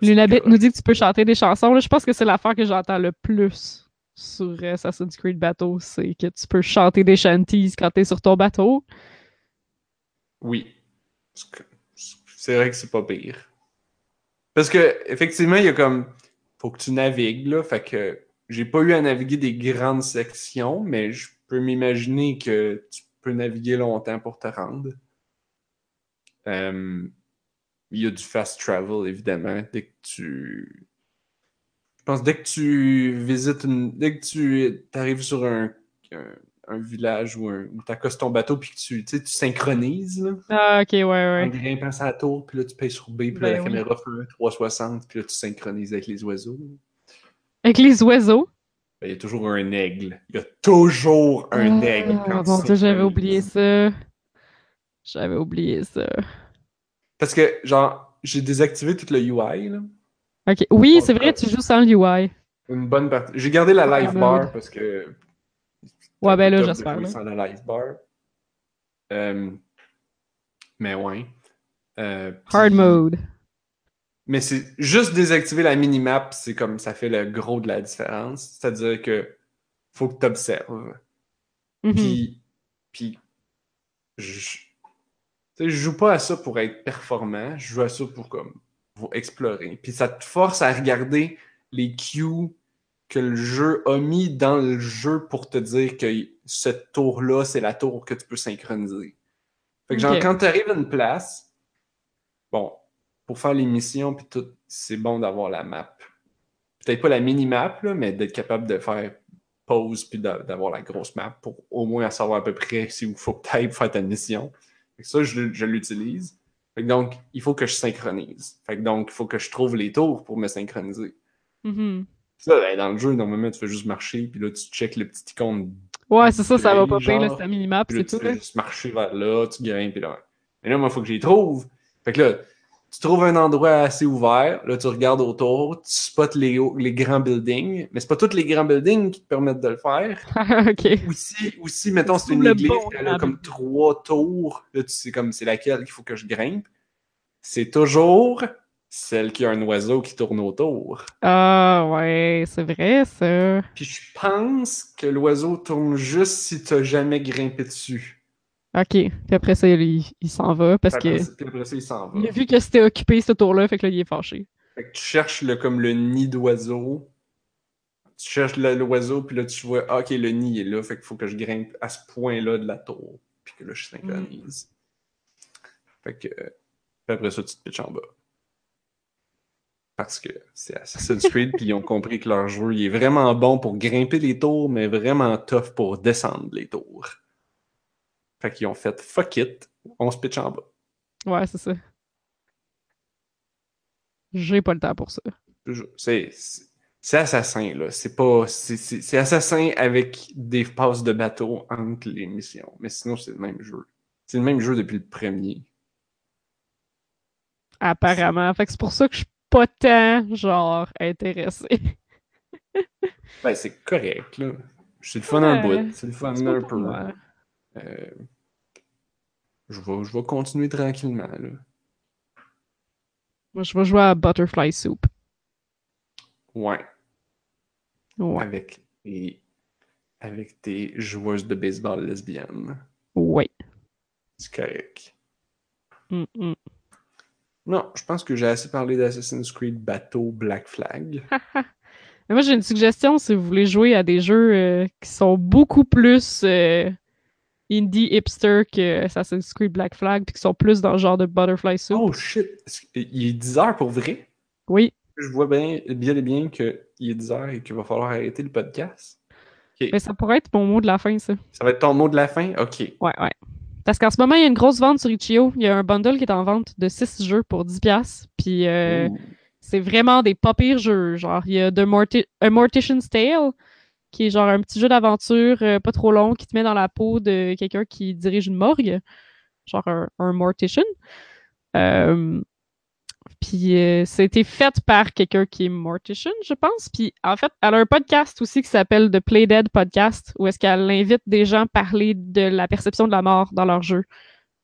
Lunabit nous dit que tu peux chanter des chansons. Là, je pense que c'est l'affaire que j'entends le plus sur Assassin's Creed Bateau, c'est que tu peux chanter des shanties quand t'es sur ton bateau. Oui. C'est vrai que c'est pas pire. Parce que, effectivement, il y a comme. Faut que tu navigues, là. Fait que j'ai pas eu à naviguer des grandes sections, mais je peux m'imaginer que tu peux naviguer longtemps pour te rendre. Euh, il y a du fast travel, évidemment, dès que tu. Je pense dès que tu visites une. Dès que tu arrives sur un, un, un village ou un, où tu accostes ton bateau puis que tu, tu sais, tu synchronises, là Ah, ok, ouais, en ouais. grimpant sur la tour, puis là, tu payes sur B, puis là, Ben la oui. caméra fait un 360, puis là, tu synchronises avec les oiseaux. Avec les oiseaux? Ben, Il y a toujours un aigle. Il y a toujours un Ah, aigle. quand Dieu, j'avais oublié ça. J'avais oublié ça. Parce que, genre, j'ai désactivé tout le UI, là. Ok. Oui, Bon, c'est vrai, ça- tu joues sans le UI. Une bonne partie. J'ai gardé la live Ah, bar parce que. Ouais, ben là, j'espère. Euh, Mais ouais. Euh, Hard mode. Mais c'est juste désactiver la minimap, c'est comme ça fait le gros de la différence. C'est-à-dire que faut que tu observes. Mhm. Puis, puis je, je joue pas à ça pour être performant, je joue à ça pour comme pour explorer. Puis ça te force à regarder les cues que le jeu a mis dans le jeu pour te dire que cette tour-là, c'est la tour que tu peux synchroniser. Fait que genre, quand tu arrives à une place, bon, pour faire les missions puis tout, c'est bon d'avoir la map. Peut-être pas la mini-map, là, mais d'être capable de faire pause puis d'a- d'avoir la grosse map pour au moins savoir à peu près si il faut que tu ailles pour faire ta mission. Fait que ça, je, je l'utilise. Fait que donc, il faut que je synchronise. Fait que donc, il faut que je trouve les tours pour me synchroniser. Mhm. Ça, ben, dans le jeu, normalement, tu fais juste marcher, puis là, tu checkes le petit icône, Ouais, c'est ça, ça va pas genre, c'est la minimap, c'est tu tout. fais là. juste marcher vers là, tu grimpes, puis là. Mais là, moi, il faut que je les trouve. Fait que là, tu trouves un endroit assez ouvert, là, tu regardes autour, tu spots les, les grands buildings, mais c'est pas tous les grands buildings qui te permettent de le faire. ok. Aussi, aussi mettons, c'est une église, bon elle a comme trois tours. Là, tu sais comme c'est laquelle qu'il faut que je grimpe. C'est toujours celle qui a un oiseau qui tourne autour. Ah, ouais, c'est vrai, ça. Puis je pense que l'oiseau tourne juste si tu jamais grimpé dessus. Ok. Puis après ça, il, il s'en va parce Puis après, que ça- puis après ça, il s'en va. il a vu que c'était occupé ce tour-là, fait que là, il est fâché. Fait que tu cherches le, comme le nid d'oiseau. Tu cherches le- l'oiseau, puis là, tu vois, ah, ok, le nid est là, fait qu'il faut que je grimpe à ce point-là de la tour. Puis que là, je synchronise. Fait que. euh, puis après ça, tu te pitches en bas. Parce que c'est Assassin's Creed, puis ils ont compris que leur jeu, il est vraiment bon pour grimper les tours, mais vraiment tough pour descendre les tours. Fait qu'ils ont fait fuck it, on se pitch en bas. Ouais, c'est ça. J'ai pas le temps pour ça. C'est assassin, là. C'est pas. c'est- assassin avec des passes de bateau entre les missions. Mais sinon, c'est le même jeu. C'est le même jeu depuis le premier. Apparemment. Fait que c'est pour ça que je pas tant, genre, intéressée. Ben, c'est correct, là. C'est le fun un Ouais, bout. C'est le fun un peu. Euh, je, vais, je vais continuer tranquillement, là. Moi, je vais jouer à Butterfly Soup. Ouais. Ouais. Avec, tes- avec tes joueuses de baseball lesbiennes. Ouais. C'est correct. Mm, mm. Non, je pense que j'ai assez parlé d'Assassin's Creed Bateau Black Flag. Moi, j'ai une suggestion si vous voulez jouer à des jeux euh, qui sont beaucoup plus euh, indie hipster que Assassin's Creed Black Flag, puis qui sont plus dans le genre de Butterfly Soup. Oh shit! Il est 10 heures pour vrai? Oui. Je vois bien, bien et bien qu'il est 10 heures et qu'il va falloir arrêter le podcast. Mais ça pourrait être mon mot de la fin, ça. Ça va être ton mot de la fin? Ok. Ouais, ouais. Parce qu'en ce moment, il y a une grosse vente sur Itch.io. Il y a un bundle qui est en vente de 6 jeux pour 10$. Puis euh, c'est vraiment des pas pires jeux. Genre, il y a The Morti- A Mortician's Tale, qui est genre un petit jeu d'aventure euh, pas trop long qui te met dans la peau de quelqu'un qui dirige une morgue. Genre un, un mortician. Euh, puis euh, ça a été fait par quelqu'un qui est mortician, je pense. Puis en fait, elle a un podcast aussi qui s'appelle The Play Dead Podcast, où est-ce qu'elle invite des gens à parler de la perception de la mort dans leurs jeux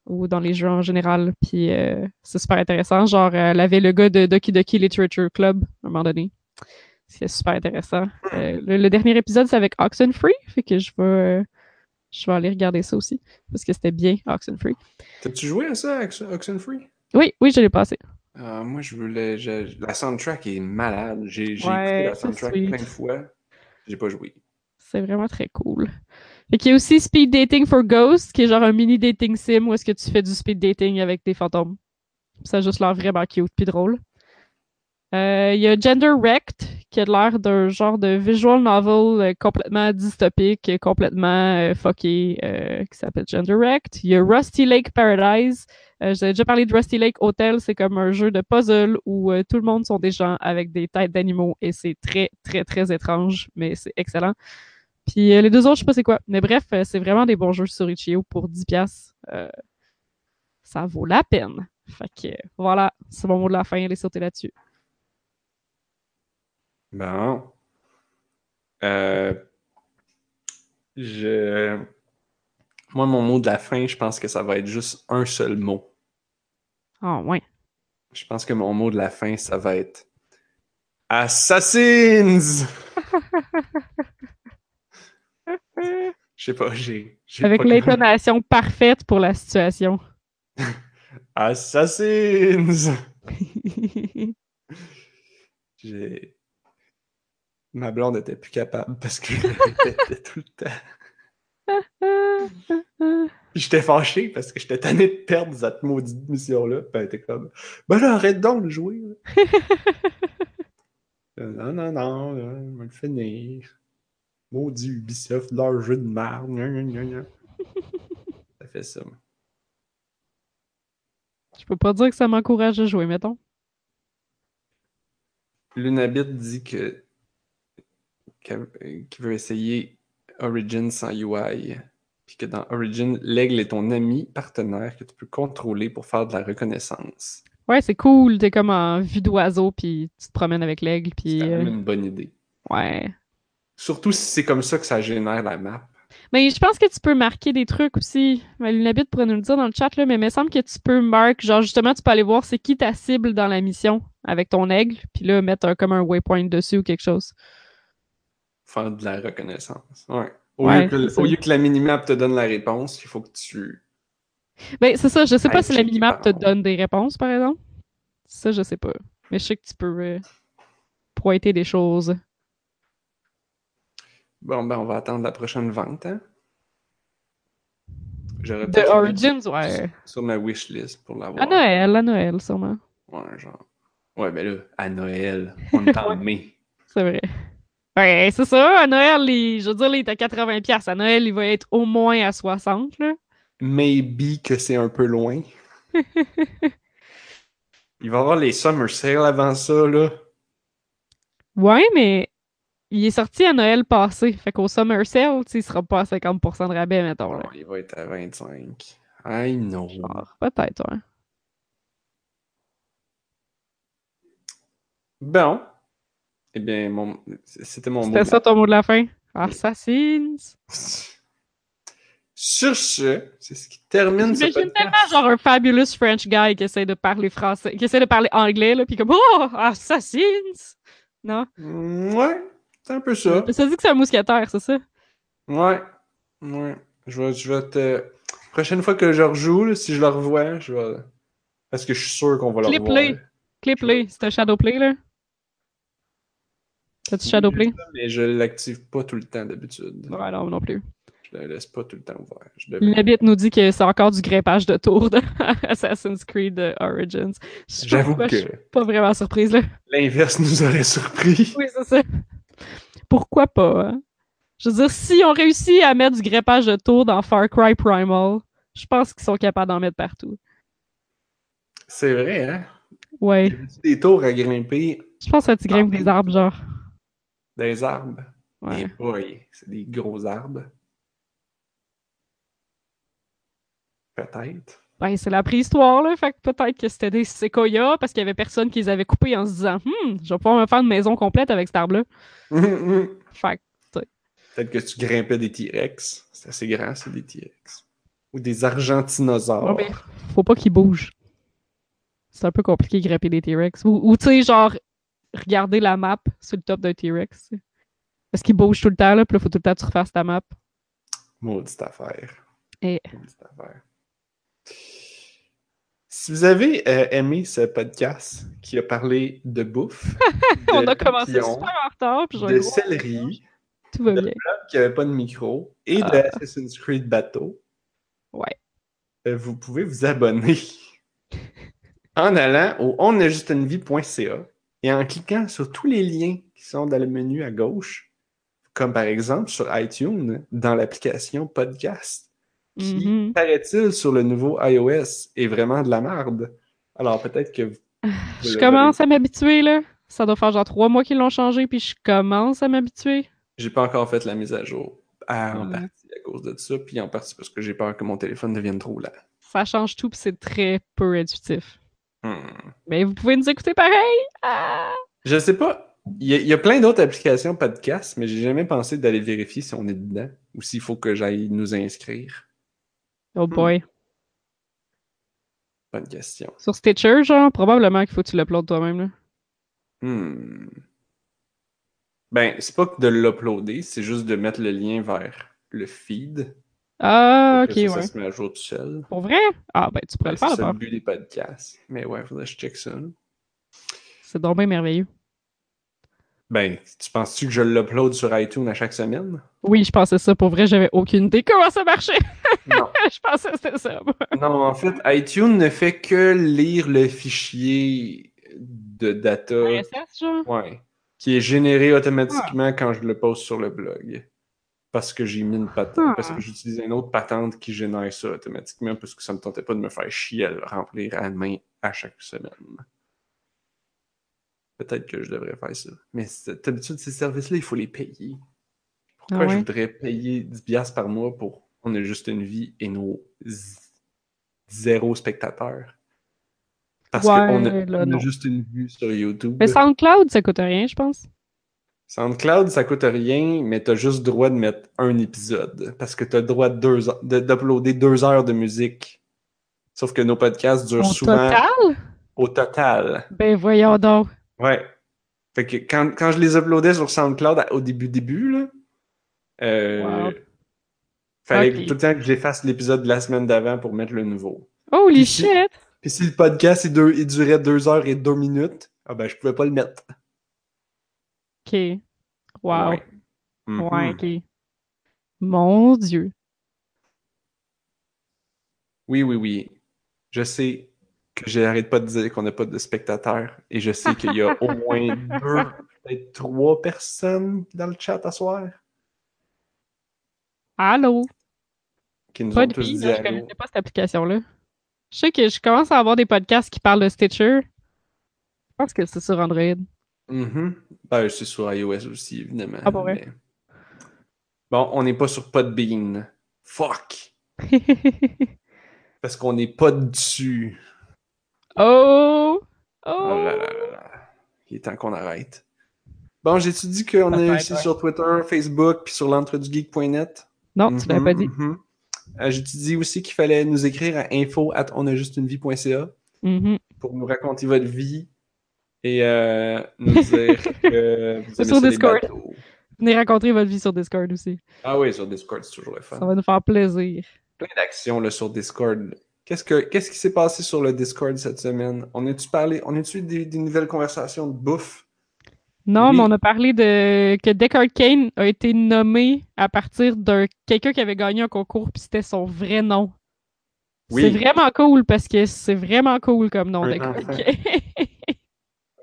ou dans les jeux en général. Puis euh, c'est super intéressant. Genre, elle avait le gars de Doki Doki Literature Club à un moment donné. C'est super intéressant. Euh, le, le dernier épisode, c'est avec Oxenfree, fait que je vais, euh, je vais aller regarder ça aussi parce que c'était bien Oxenfree. T'as-tu joué à ça, Ox- Oxenfree? Oui, oui, je l'ai passé. Euh, moi, je voulais. je- La soundtrack est malade. J'ai j'ai Ouais, écouté la soundtrack sweet. plein de fois. J'ai pas joué. C'est vraiment très cool. Et qu'il y a aussi Speed Dating for Ghosts, qui est genre un mini dating sim où est-ce que tu fais du speed dating avec des fantômes. Ça a juste l'air vraiment cute puis drôle. Euh, Il y a Gender Wrecked, qui a l'air d'un genre de visual novel euh, complètement dystopique, complètement euh, fucké, euh, qui s'appelle Gender Wrecked. Il y a Rusty Lake Paradise. Euh, J'avais déjà parlé de Rusty Lake Hotel. C'est comme un jeu de puzzle où tout le monde sont des gens avec des têtes d'animaux et c'est très, très, très étrange, mais c'est excellent. Puis les deux autres, je sais pas c'est quoi. Mais bref, c'est vraiment des bons jeux sur Itch.io pour 10$. piastres. Euh, ça vaut la peine. Fait que voilà, c'est mon mot de la fin. Allez sauter là-dessus. Bon. Euh, je... Moi, mon mot de la fin, je pense que ça va être juste un seul mot. Ah ouais. Je pense que mon mot de la fin, ça va être Assassins! Je sais pas, j'ai. Avec l'intonation parfaite pour la situation. Assassins! J'ai. Ma blonde était plus capable parce que je répétais tout le temps. J'étais fâché parce que j'étais tanné de perdre cette maudite mission-là. Puis elle était comme, ben là, arrête donc de jouer. Euh, non, non, non, là, on va le finir. Maudit Ubisoft, leur jeu de merde. Ça fait ça. moi. Je peux pas dire que ça m'encourage à jouer, mettons. Lunabit dit que qu'il veut essayer Origin sans UI. Puis que dans Origin, l'aigle est ton ami partenaire que tu peux contrôler pour faire de la reconnaissance. Ouais, c'est cool. T'es comme en vue d'oiseau, puis tu te promènes avec l'aigle, C'est puis quand même euh, une bonne idée. ouais. Surtout si c'est comme ça que ça génère la map. Mais je pense que tu peux marquer des trucs aussi. Lunabit pourrait nous le dire dans le chat, là, mais il me semble que tu peux marquer, genre justement, tu peux aller voir c'est qui ta cible dans la mission avec ton aigle, puis là, mettre un, comme un waypoint dessus ou quelque chose. Faire de la reconnaissance. Ouais. Au, Ouais, lieu, que, au lieu que la minimap te donne la réponse, il faut que tu. Ben, c'est ça, je sais pas si la minimap te donne des réponses, par exemple. Ça, je sais pas. Mais je sais que tu peux euh, pointer des choses. Bon, ben, on va attendre la prochaine vente, hein? J'aurais The Origins, ouais. sur- Sur ma wishlist pour l'avoir. À Noël, à Noël, sûrement. Ouais, genre. Ouais, mais là, à Noël, on est en mai. C'est vrai. Ouais, c'est ça, à Noël, il- je veux dire, il est à 80$. piastres. À Noël, il va être au moins à 60$, là. Maybe que c'est un peu loin. Il va y avoir les summer sales avant ça, là. Ouais, mais il est sorti à Noël passé. Fait qu'au Summer Sale, il sera pas à 50% de rabais, mettons. Là. il va être à 25. I know. Peut-être, ouais. Bon. Eh bien, mon... c'était mon mot. C'était ça ton mot de la fin? Assassins! Sur ce, c'est ce qui termine ce podcast. tellement genre un fabulous French guy qui essaie de parler français, qui essaie de parler anglais, là, pis comme Oh! Assassins! Non? Ouais, c'est un peu ça. Ça dit que c'est un mousquetaire, c'est ça? Ouais. Ouais. Je vais, je vais te. Prochaine fois que je rejoue, là, si je le revois, je vais. Parce que je suis sûr qu'on va le revoir. Clip-les. Clip-les. C'est un shadowplay, là? T'as-tu shadowplay? Mais je l'active pas tout le temps d'habitude. Ouais, non, non plus. Je le laisse pas tout le temps ouvert. L'inhabit nous dit que c'est encore du grimpage de tour de Assassin's Creed Origins. J'avoue Je que suis pas vraiment surprise, là. l'inverse nous aurait surpris. Oui, c'est ça. Pourquoi pas, hein? Je veux dire, si on réussit à mettre du grimpage de tour dans Far Cry Primal, je pense qu'ils sont capables d'en mettre partout. C'est vrai, hein? Ouais. Des tours à grimper Je pense que tu grimpes des arbres, genre. Des arbres. Ouais. Boy, c'est des gros arbres. Peut-être. Ben, c'est la préhistoire, là. Fait que peut-être que c'était des séquoias parce qu'il y avait personne qui les avait coupés en se disant Hum, je vais pouvoir me faire une maison complète avec cet arbre-là. Fait que, Peut-être que tu grimpais des T-Rex. C'est assez grand, c'est des T-Rex. Ou des argentinosaures. ouais, faut pas qu'ils bougent. C'est un peu compliqué de grimper des T-Rex. Ou, ou tu sais, genre, regarder la map sur le top d'un T-Rex. Parce qu'ils bougent tout le temps, là. Puis là, faut tout le temps que tu refasses ta map. Maudite affaire. Et- Maudite affaire. Si vous avez euh, aimé ce podcast qui a parlé de bouffe, On a commencé super en retard. Puis de céleri, Tout va de bien. qui n'avait pas de micro, et de Ah. Assassin's Creed Bateau, Ouais. euh, vous pouvez vous abonner en allant au onajustunevie.ca et en cliquant sur tous les liens qui sont dans le menu à gauche, comme par exemple sur iTunes, dans l'application podcast, qui, Mhm. paraît-il, sur le nouveau iOS est vraiment de la merde. Alors peut-être que vous- Je commence à m'habituer, là. Ça doit faire genre trois mois qu'ils l'ont changé, puis je commence à m'habituer. J'ai pas encore fait la mise à jour. À- en Ouais. partie à cause de ça, puis en partie parce que j'ai peur que mon téléphone devienne trop lent. Ça change tout, puis c'est très peu intuitif. Hmm. Mais vous pouvez nous écouter pareil! Ah! Je sais pas. Il y, a, il y a plein d'autres applications podcast, mais j'ai jamais pensé d'aller vérifier si on est dedans ou s'il faut que j'aille nous inscrire. Oh boy. Bonne question. Sur Stitcher, genre, probablement qu'il faut que tu l'uploades toi-même, là. Hmm. Ben, c'est pas que de l'uploader, c'est juste de mettre le lien vers le feed. Ah, ok, ouais. ça se met à jour tout seul. Pour vrai? Ah, ben, tu pourrais Ben, le faire c'est le but des podcasts. Mais ouais, faudrait que je check ça. C'est donc bien merveilleux. Ben, tu penses-tu que je l'upload sur iTunes à chaque semaine? Oui, je pensais ça. Pour vrai, j'avais aucune idée comment ça marchait. Non. je pensais que c'était ça. Non, en fait, iTunes ne fait que lire le fichier de data RSS, genre? ouais, qui est généré automatiquement quand je le poste sur le blog. Parce que j'ai mis une patente, Ah. parce que j'utilise une autre patente qui génère ça automatiquement parce que ça me tentait pas de me faire chier à le remplir à la main à chaque semaine. Peut-être que je devrais faire ça. Mais d'habitude, ces services-là, il faut les payer. Pourquoi Ah je voudrais payer 10$ par mois pour On a juste une vie et nos zéro spectateurs? Parce Ouais, qu'on a, on a juste une vue sur YouTube. Mais SoundCloud, ça coûte rien, je pense. SoundCloud, ça coûte rien, mais t'as juste droit de mettre un épisode. Parce que t'as le droit de deux heures- de- d'uploader deux heures de musique. Sauf que nos podcasts durent Au souvent total? au total. Ben voyons donc. Ouais. Fait que quand, quand je les uploadais sur SoundCloud à- au début, début, là, euh, Wow. fallait tout le temps que j'efface l'épisode de la semaine d'avant pour mettre le nouveau. Holy Puis si- shit! Puis si le podcast il, deux- il durait deux heures et deux minutes, ah ben je pouvais pas le mettre. Ok. Wow. Ouais. Ouais, ok. Mon Dieu. Oui, oui, oui. Je sais que j'arrête pas de dire qu'on n'a pas de spectateurs et je sais qu'il y a au moins deux, peut-être trois personnes dans le chat à soir Allô? qui nous Pas ont de tous vie, dit non, je connaissais pas cette application-là. Je sais que je commence à avoir des podcasts qui parlent de Stitcher. Je pense que c'est sur Android. Mhm. Ben, c'est sur iOS aussi, évidemment. Ah, mais- Bon, on n'est pas sur Podbean. Fuck! Parce qu'on n'est pas dessus. oh! Oh! Oh là là là là. Il est temps qu'on arrête. Bon, j'ai-tu dit qu'on est aussi ouais. sur Twitter, Facebook, puis sur l'entredugeek.net? Non, tu l'avais pas dit. Mhm, mhm. Euh, j'ai-tu dit aussi qu'il fallait nous écrire à info at onajustunevie.ca pour nous raconter votre vie? Et euh, nous dire que vous aimez Sur ça, les Discord. bateaux. Venez raconter votre vie sur Discord aussi. Ah oui, sur Discord, c'est toujours le fun. Ça va nous faire plaisir. plein d'actions là, sur Discord. Qu'est-ce, que, qu'est-ce qui s'est passé sur le Discord cette semaine? On a-tu parlé, on a-tu eu des, des nouvelles conversations de bouffe? Non, Oui. mais on a parlé de que Deckard Kane a été nommé à partir d'un quelqu'un qui avait gagné un concours, puis c'était son vrai nom. Oui. C'est vraiment cool parce que c'est vraiment cool comme nom, Un Deckard. Kane.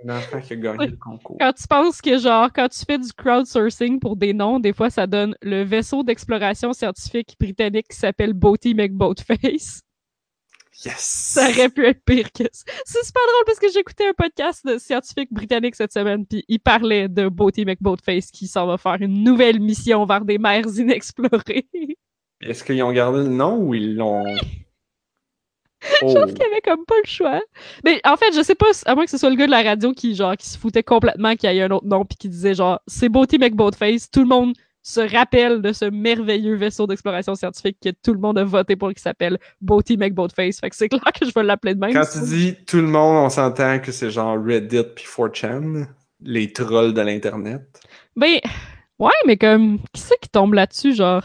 Un enfant qui a gagné le concours. Quand tu penses que, genre, quand tu fais du crowdsourcing pour des noms, des fois, ça donne le vaisseau d'exploration scientifique britannique qui s'appelle Boaty McBoatface. Yes! Ça aurait pu être pire que ça. C'est super drôle parce que j'écoutais un podcast de scientifiques britanniques cette semaine, puis il parlait de Boaty McBoatface qui s'en va faire une nouvelle mission vers des mers inexplorées. Est-ce qu'ils ont gardé le nom ou ils l'ont. Je Oh. pense qu'il avait comme pas le choix. Mais en fait, je sais pas, à moins que ce soit le gars de la radio qui, genre, qui se foutait complètement qu'il y ait un autre nom puis qui disait, genre, c'est Boaty McBoatface, tout le monde se rappelle de ce merveilleux vaisseau d'exploration scientifique que tout le monde a voté pour qui s'appelle Boaty McBoatface. Fait que c'est clair que je vais l'appeler de même. Quand tu dis tout le monde, on s'entend que c'est genre Reddit puis 4chan, les trolls de l'Internet. Ben, ouais, mais comme, qui c'est qui tombe là-dessus, genre?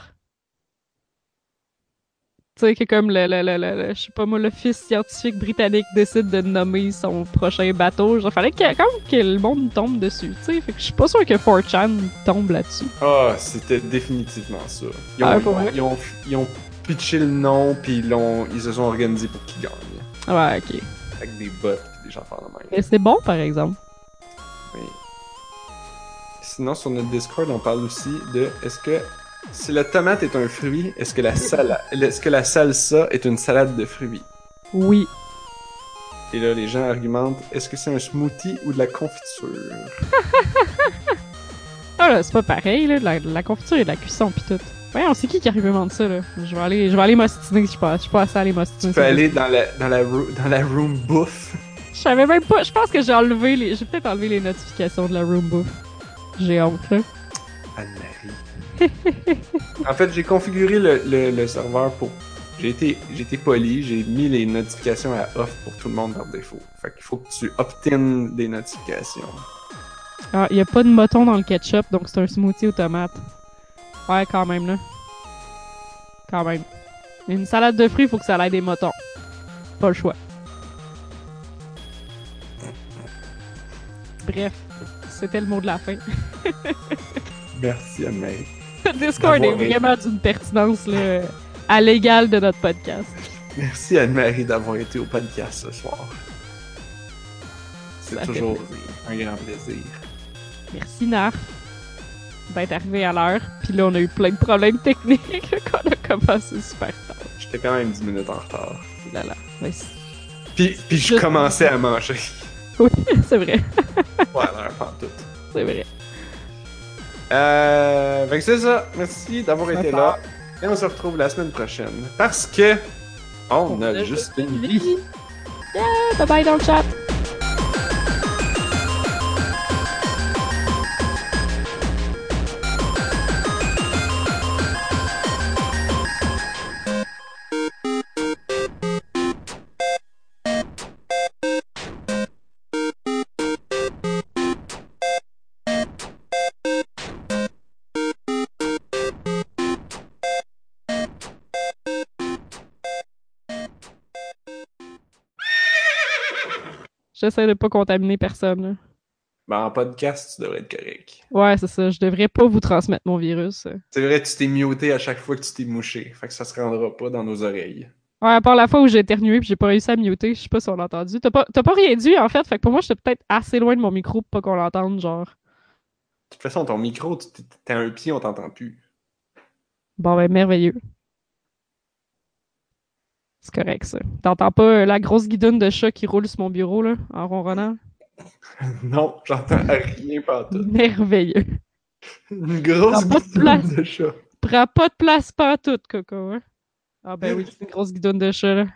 Tu sais, que comme le, le, le, le- je sais pas moi, l'office scientifique britannique décide de nommer son prochain bateau. Genre, fallait que, quand même que le monde tombe dessus, tu sais. Fait que je suis pas sûr que 4chan tombe là-dessus. Ah, c'était définitivement ça. Ils ont, Ah, ils ont, ils ont pitché le nom puis ils, l'ont- ils se sont organisés pour qu'ils gagnent. Ouais, ok. Avec des bots et des gens faire de même. Mais c'est bon, par exemple. Oui. Sinon, sur notre Discord, on parle aussi de est-ce que si la tomate est un fruit, est-ce que la salade, est-ce que la salsa est une salade de fruits? Oui. Et là, les gens argumentent est-ce que c'est un smoothie ou de la confiture? Ah là, c'est pas pareil, là, de la, de la confiture et de la cuisson pis tout. Voyons, c'est qui qui de ça, là? Je vais aller, je vais aller m'ostiner, je suis pas, je suis pas assez allé m'ostiner. Tu peux aller dans la, dans la, dans la room bouffe. Je savais même pas, je pense que j'ai enlevé les, j'ai peut-être enlevé les notifications de la room bouffe. J'ai honte, là. Anne-Marie. En fait, j'ai configuré le, le- le serveur pour. J'ai été, poli, j'ai mis les notifications à off pour tout le monde par défaut. Fait qu'il faut que tu opt-in des notifications. Ah, y a pas de moton dans le ketchup, donc c'est un smoothie aux tomates. Ouais, quand même, là. Quand même. Une salade de fruits, faut que ça ait des motons. Pas le choix. Bref, c'était le mot de la fin. Merci Anne-Marie. Le Discord est vraiment d'une pertinence là, à l'égal de notre podcast. Merci Anne-Marie d'avoir été au podcast ce soir. C'est toujours plaisir. un grand plaisir. Merci Narf d'être arrivé à l'heure. Puis là, on a eu plein de problèmes techniques qu'on a commencé super tard. J'étais quand même 10 minutes en retard. Là, là. Ouais, Puis, puis je commençais à manger. oui, c'est vrai. Ouais, l'heure pantoute. C'est vrai. Euh, fait que c'est ça. Merci d'avoir été là. Et on se retrouve la semaine prochaine. Parce que on, a juste une vie. Yeah, bye bye dans le chat. J'essaie de pas contaminer personne. là. Ben, en podcast, tu devrais être correct. Ouais, c'est ça. Je devrais pas vous transmettre mon virus. C'est vrai, tu t'es muté à chaque fois que tu t'es mouché. Fait que ça se rendra pas dans nos oreilles. Ouais, à part la fois où j'ai éternué puis j'ai pas réussi à muter, je sais pas si on l'a entendu. T'as pas, pas rien dit en fait, fait que pour moi j'étais peut-être assez loin de mon micro pour pas qu'on l'entende, genre. De toute façon, ton micro, t'as un pied, on t'entend plus. Bon ben merveilleux. C'est correct ça. T'entends pas euh, la grosse guidoune de chat qui roule sur mon bureau là, en ronronnant? non, j'entends rien partout. Merveilleux. Une grosse pas de guidoune place. de chat. Prends pas de place pas toute, Coco, hein? Ah ben oui, c'est une grosse guidoune de chat là.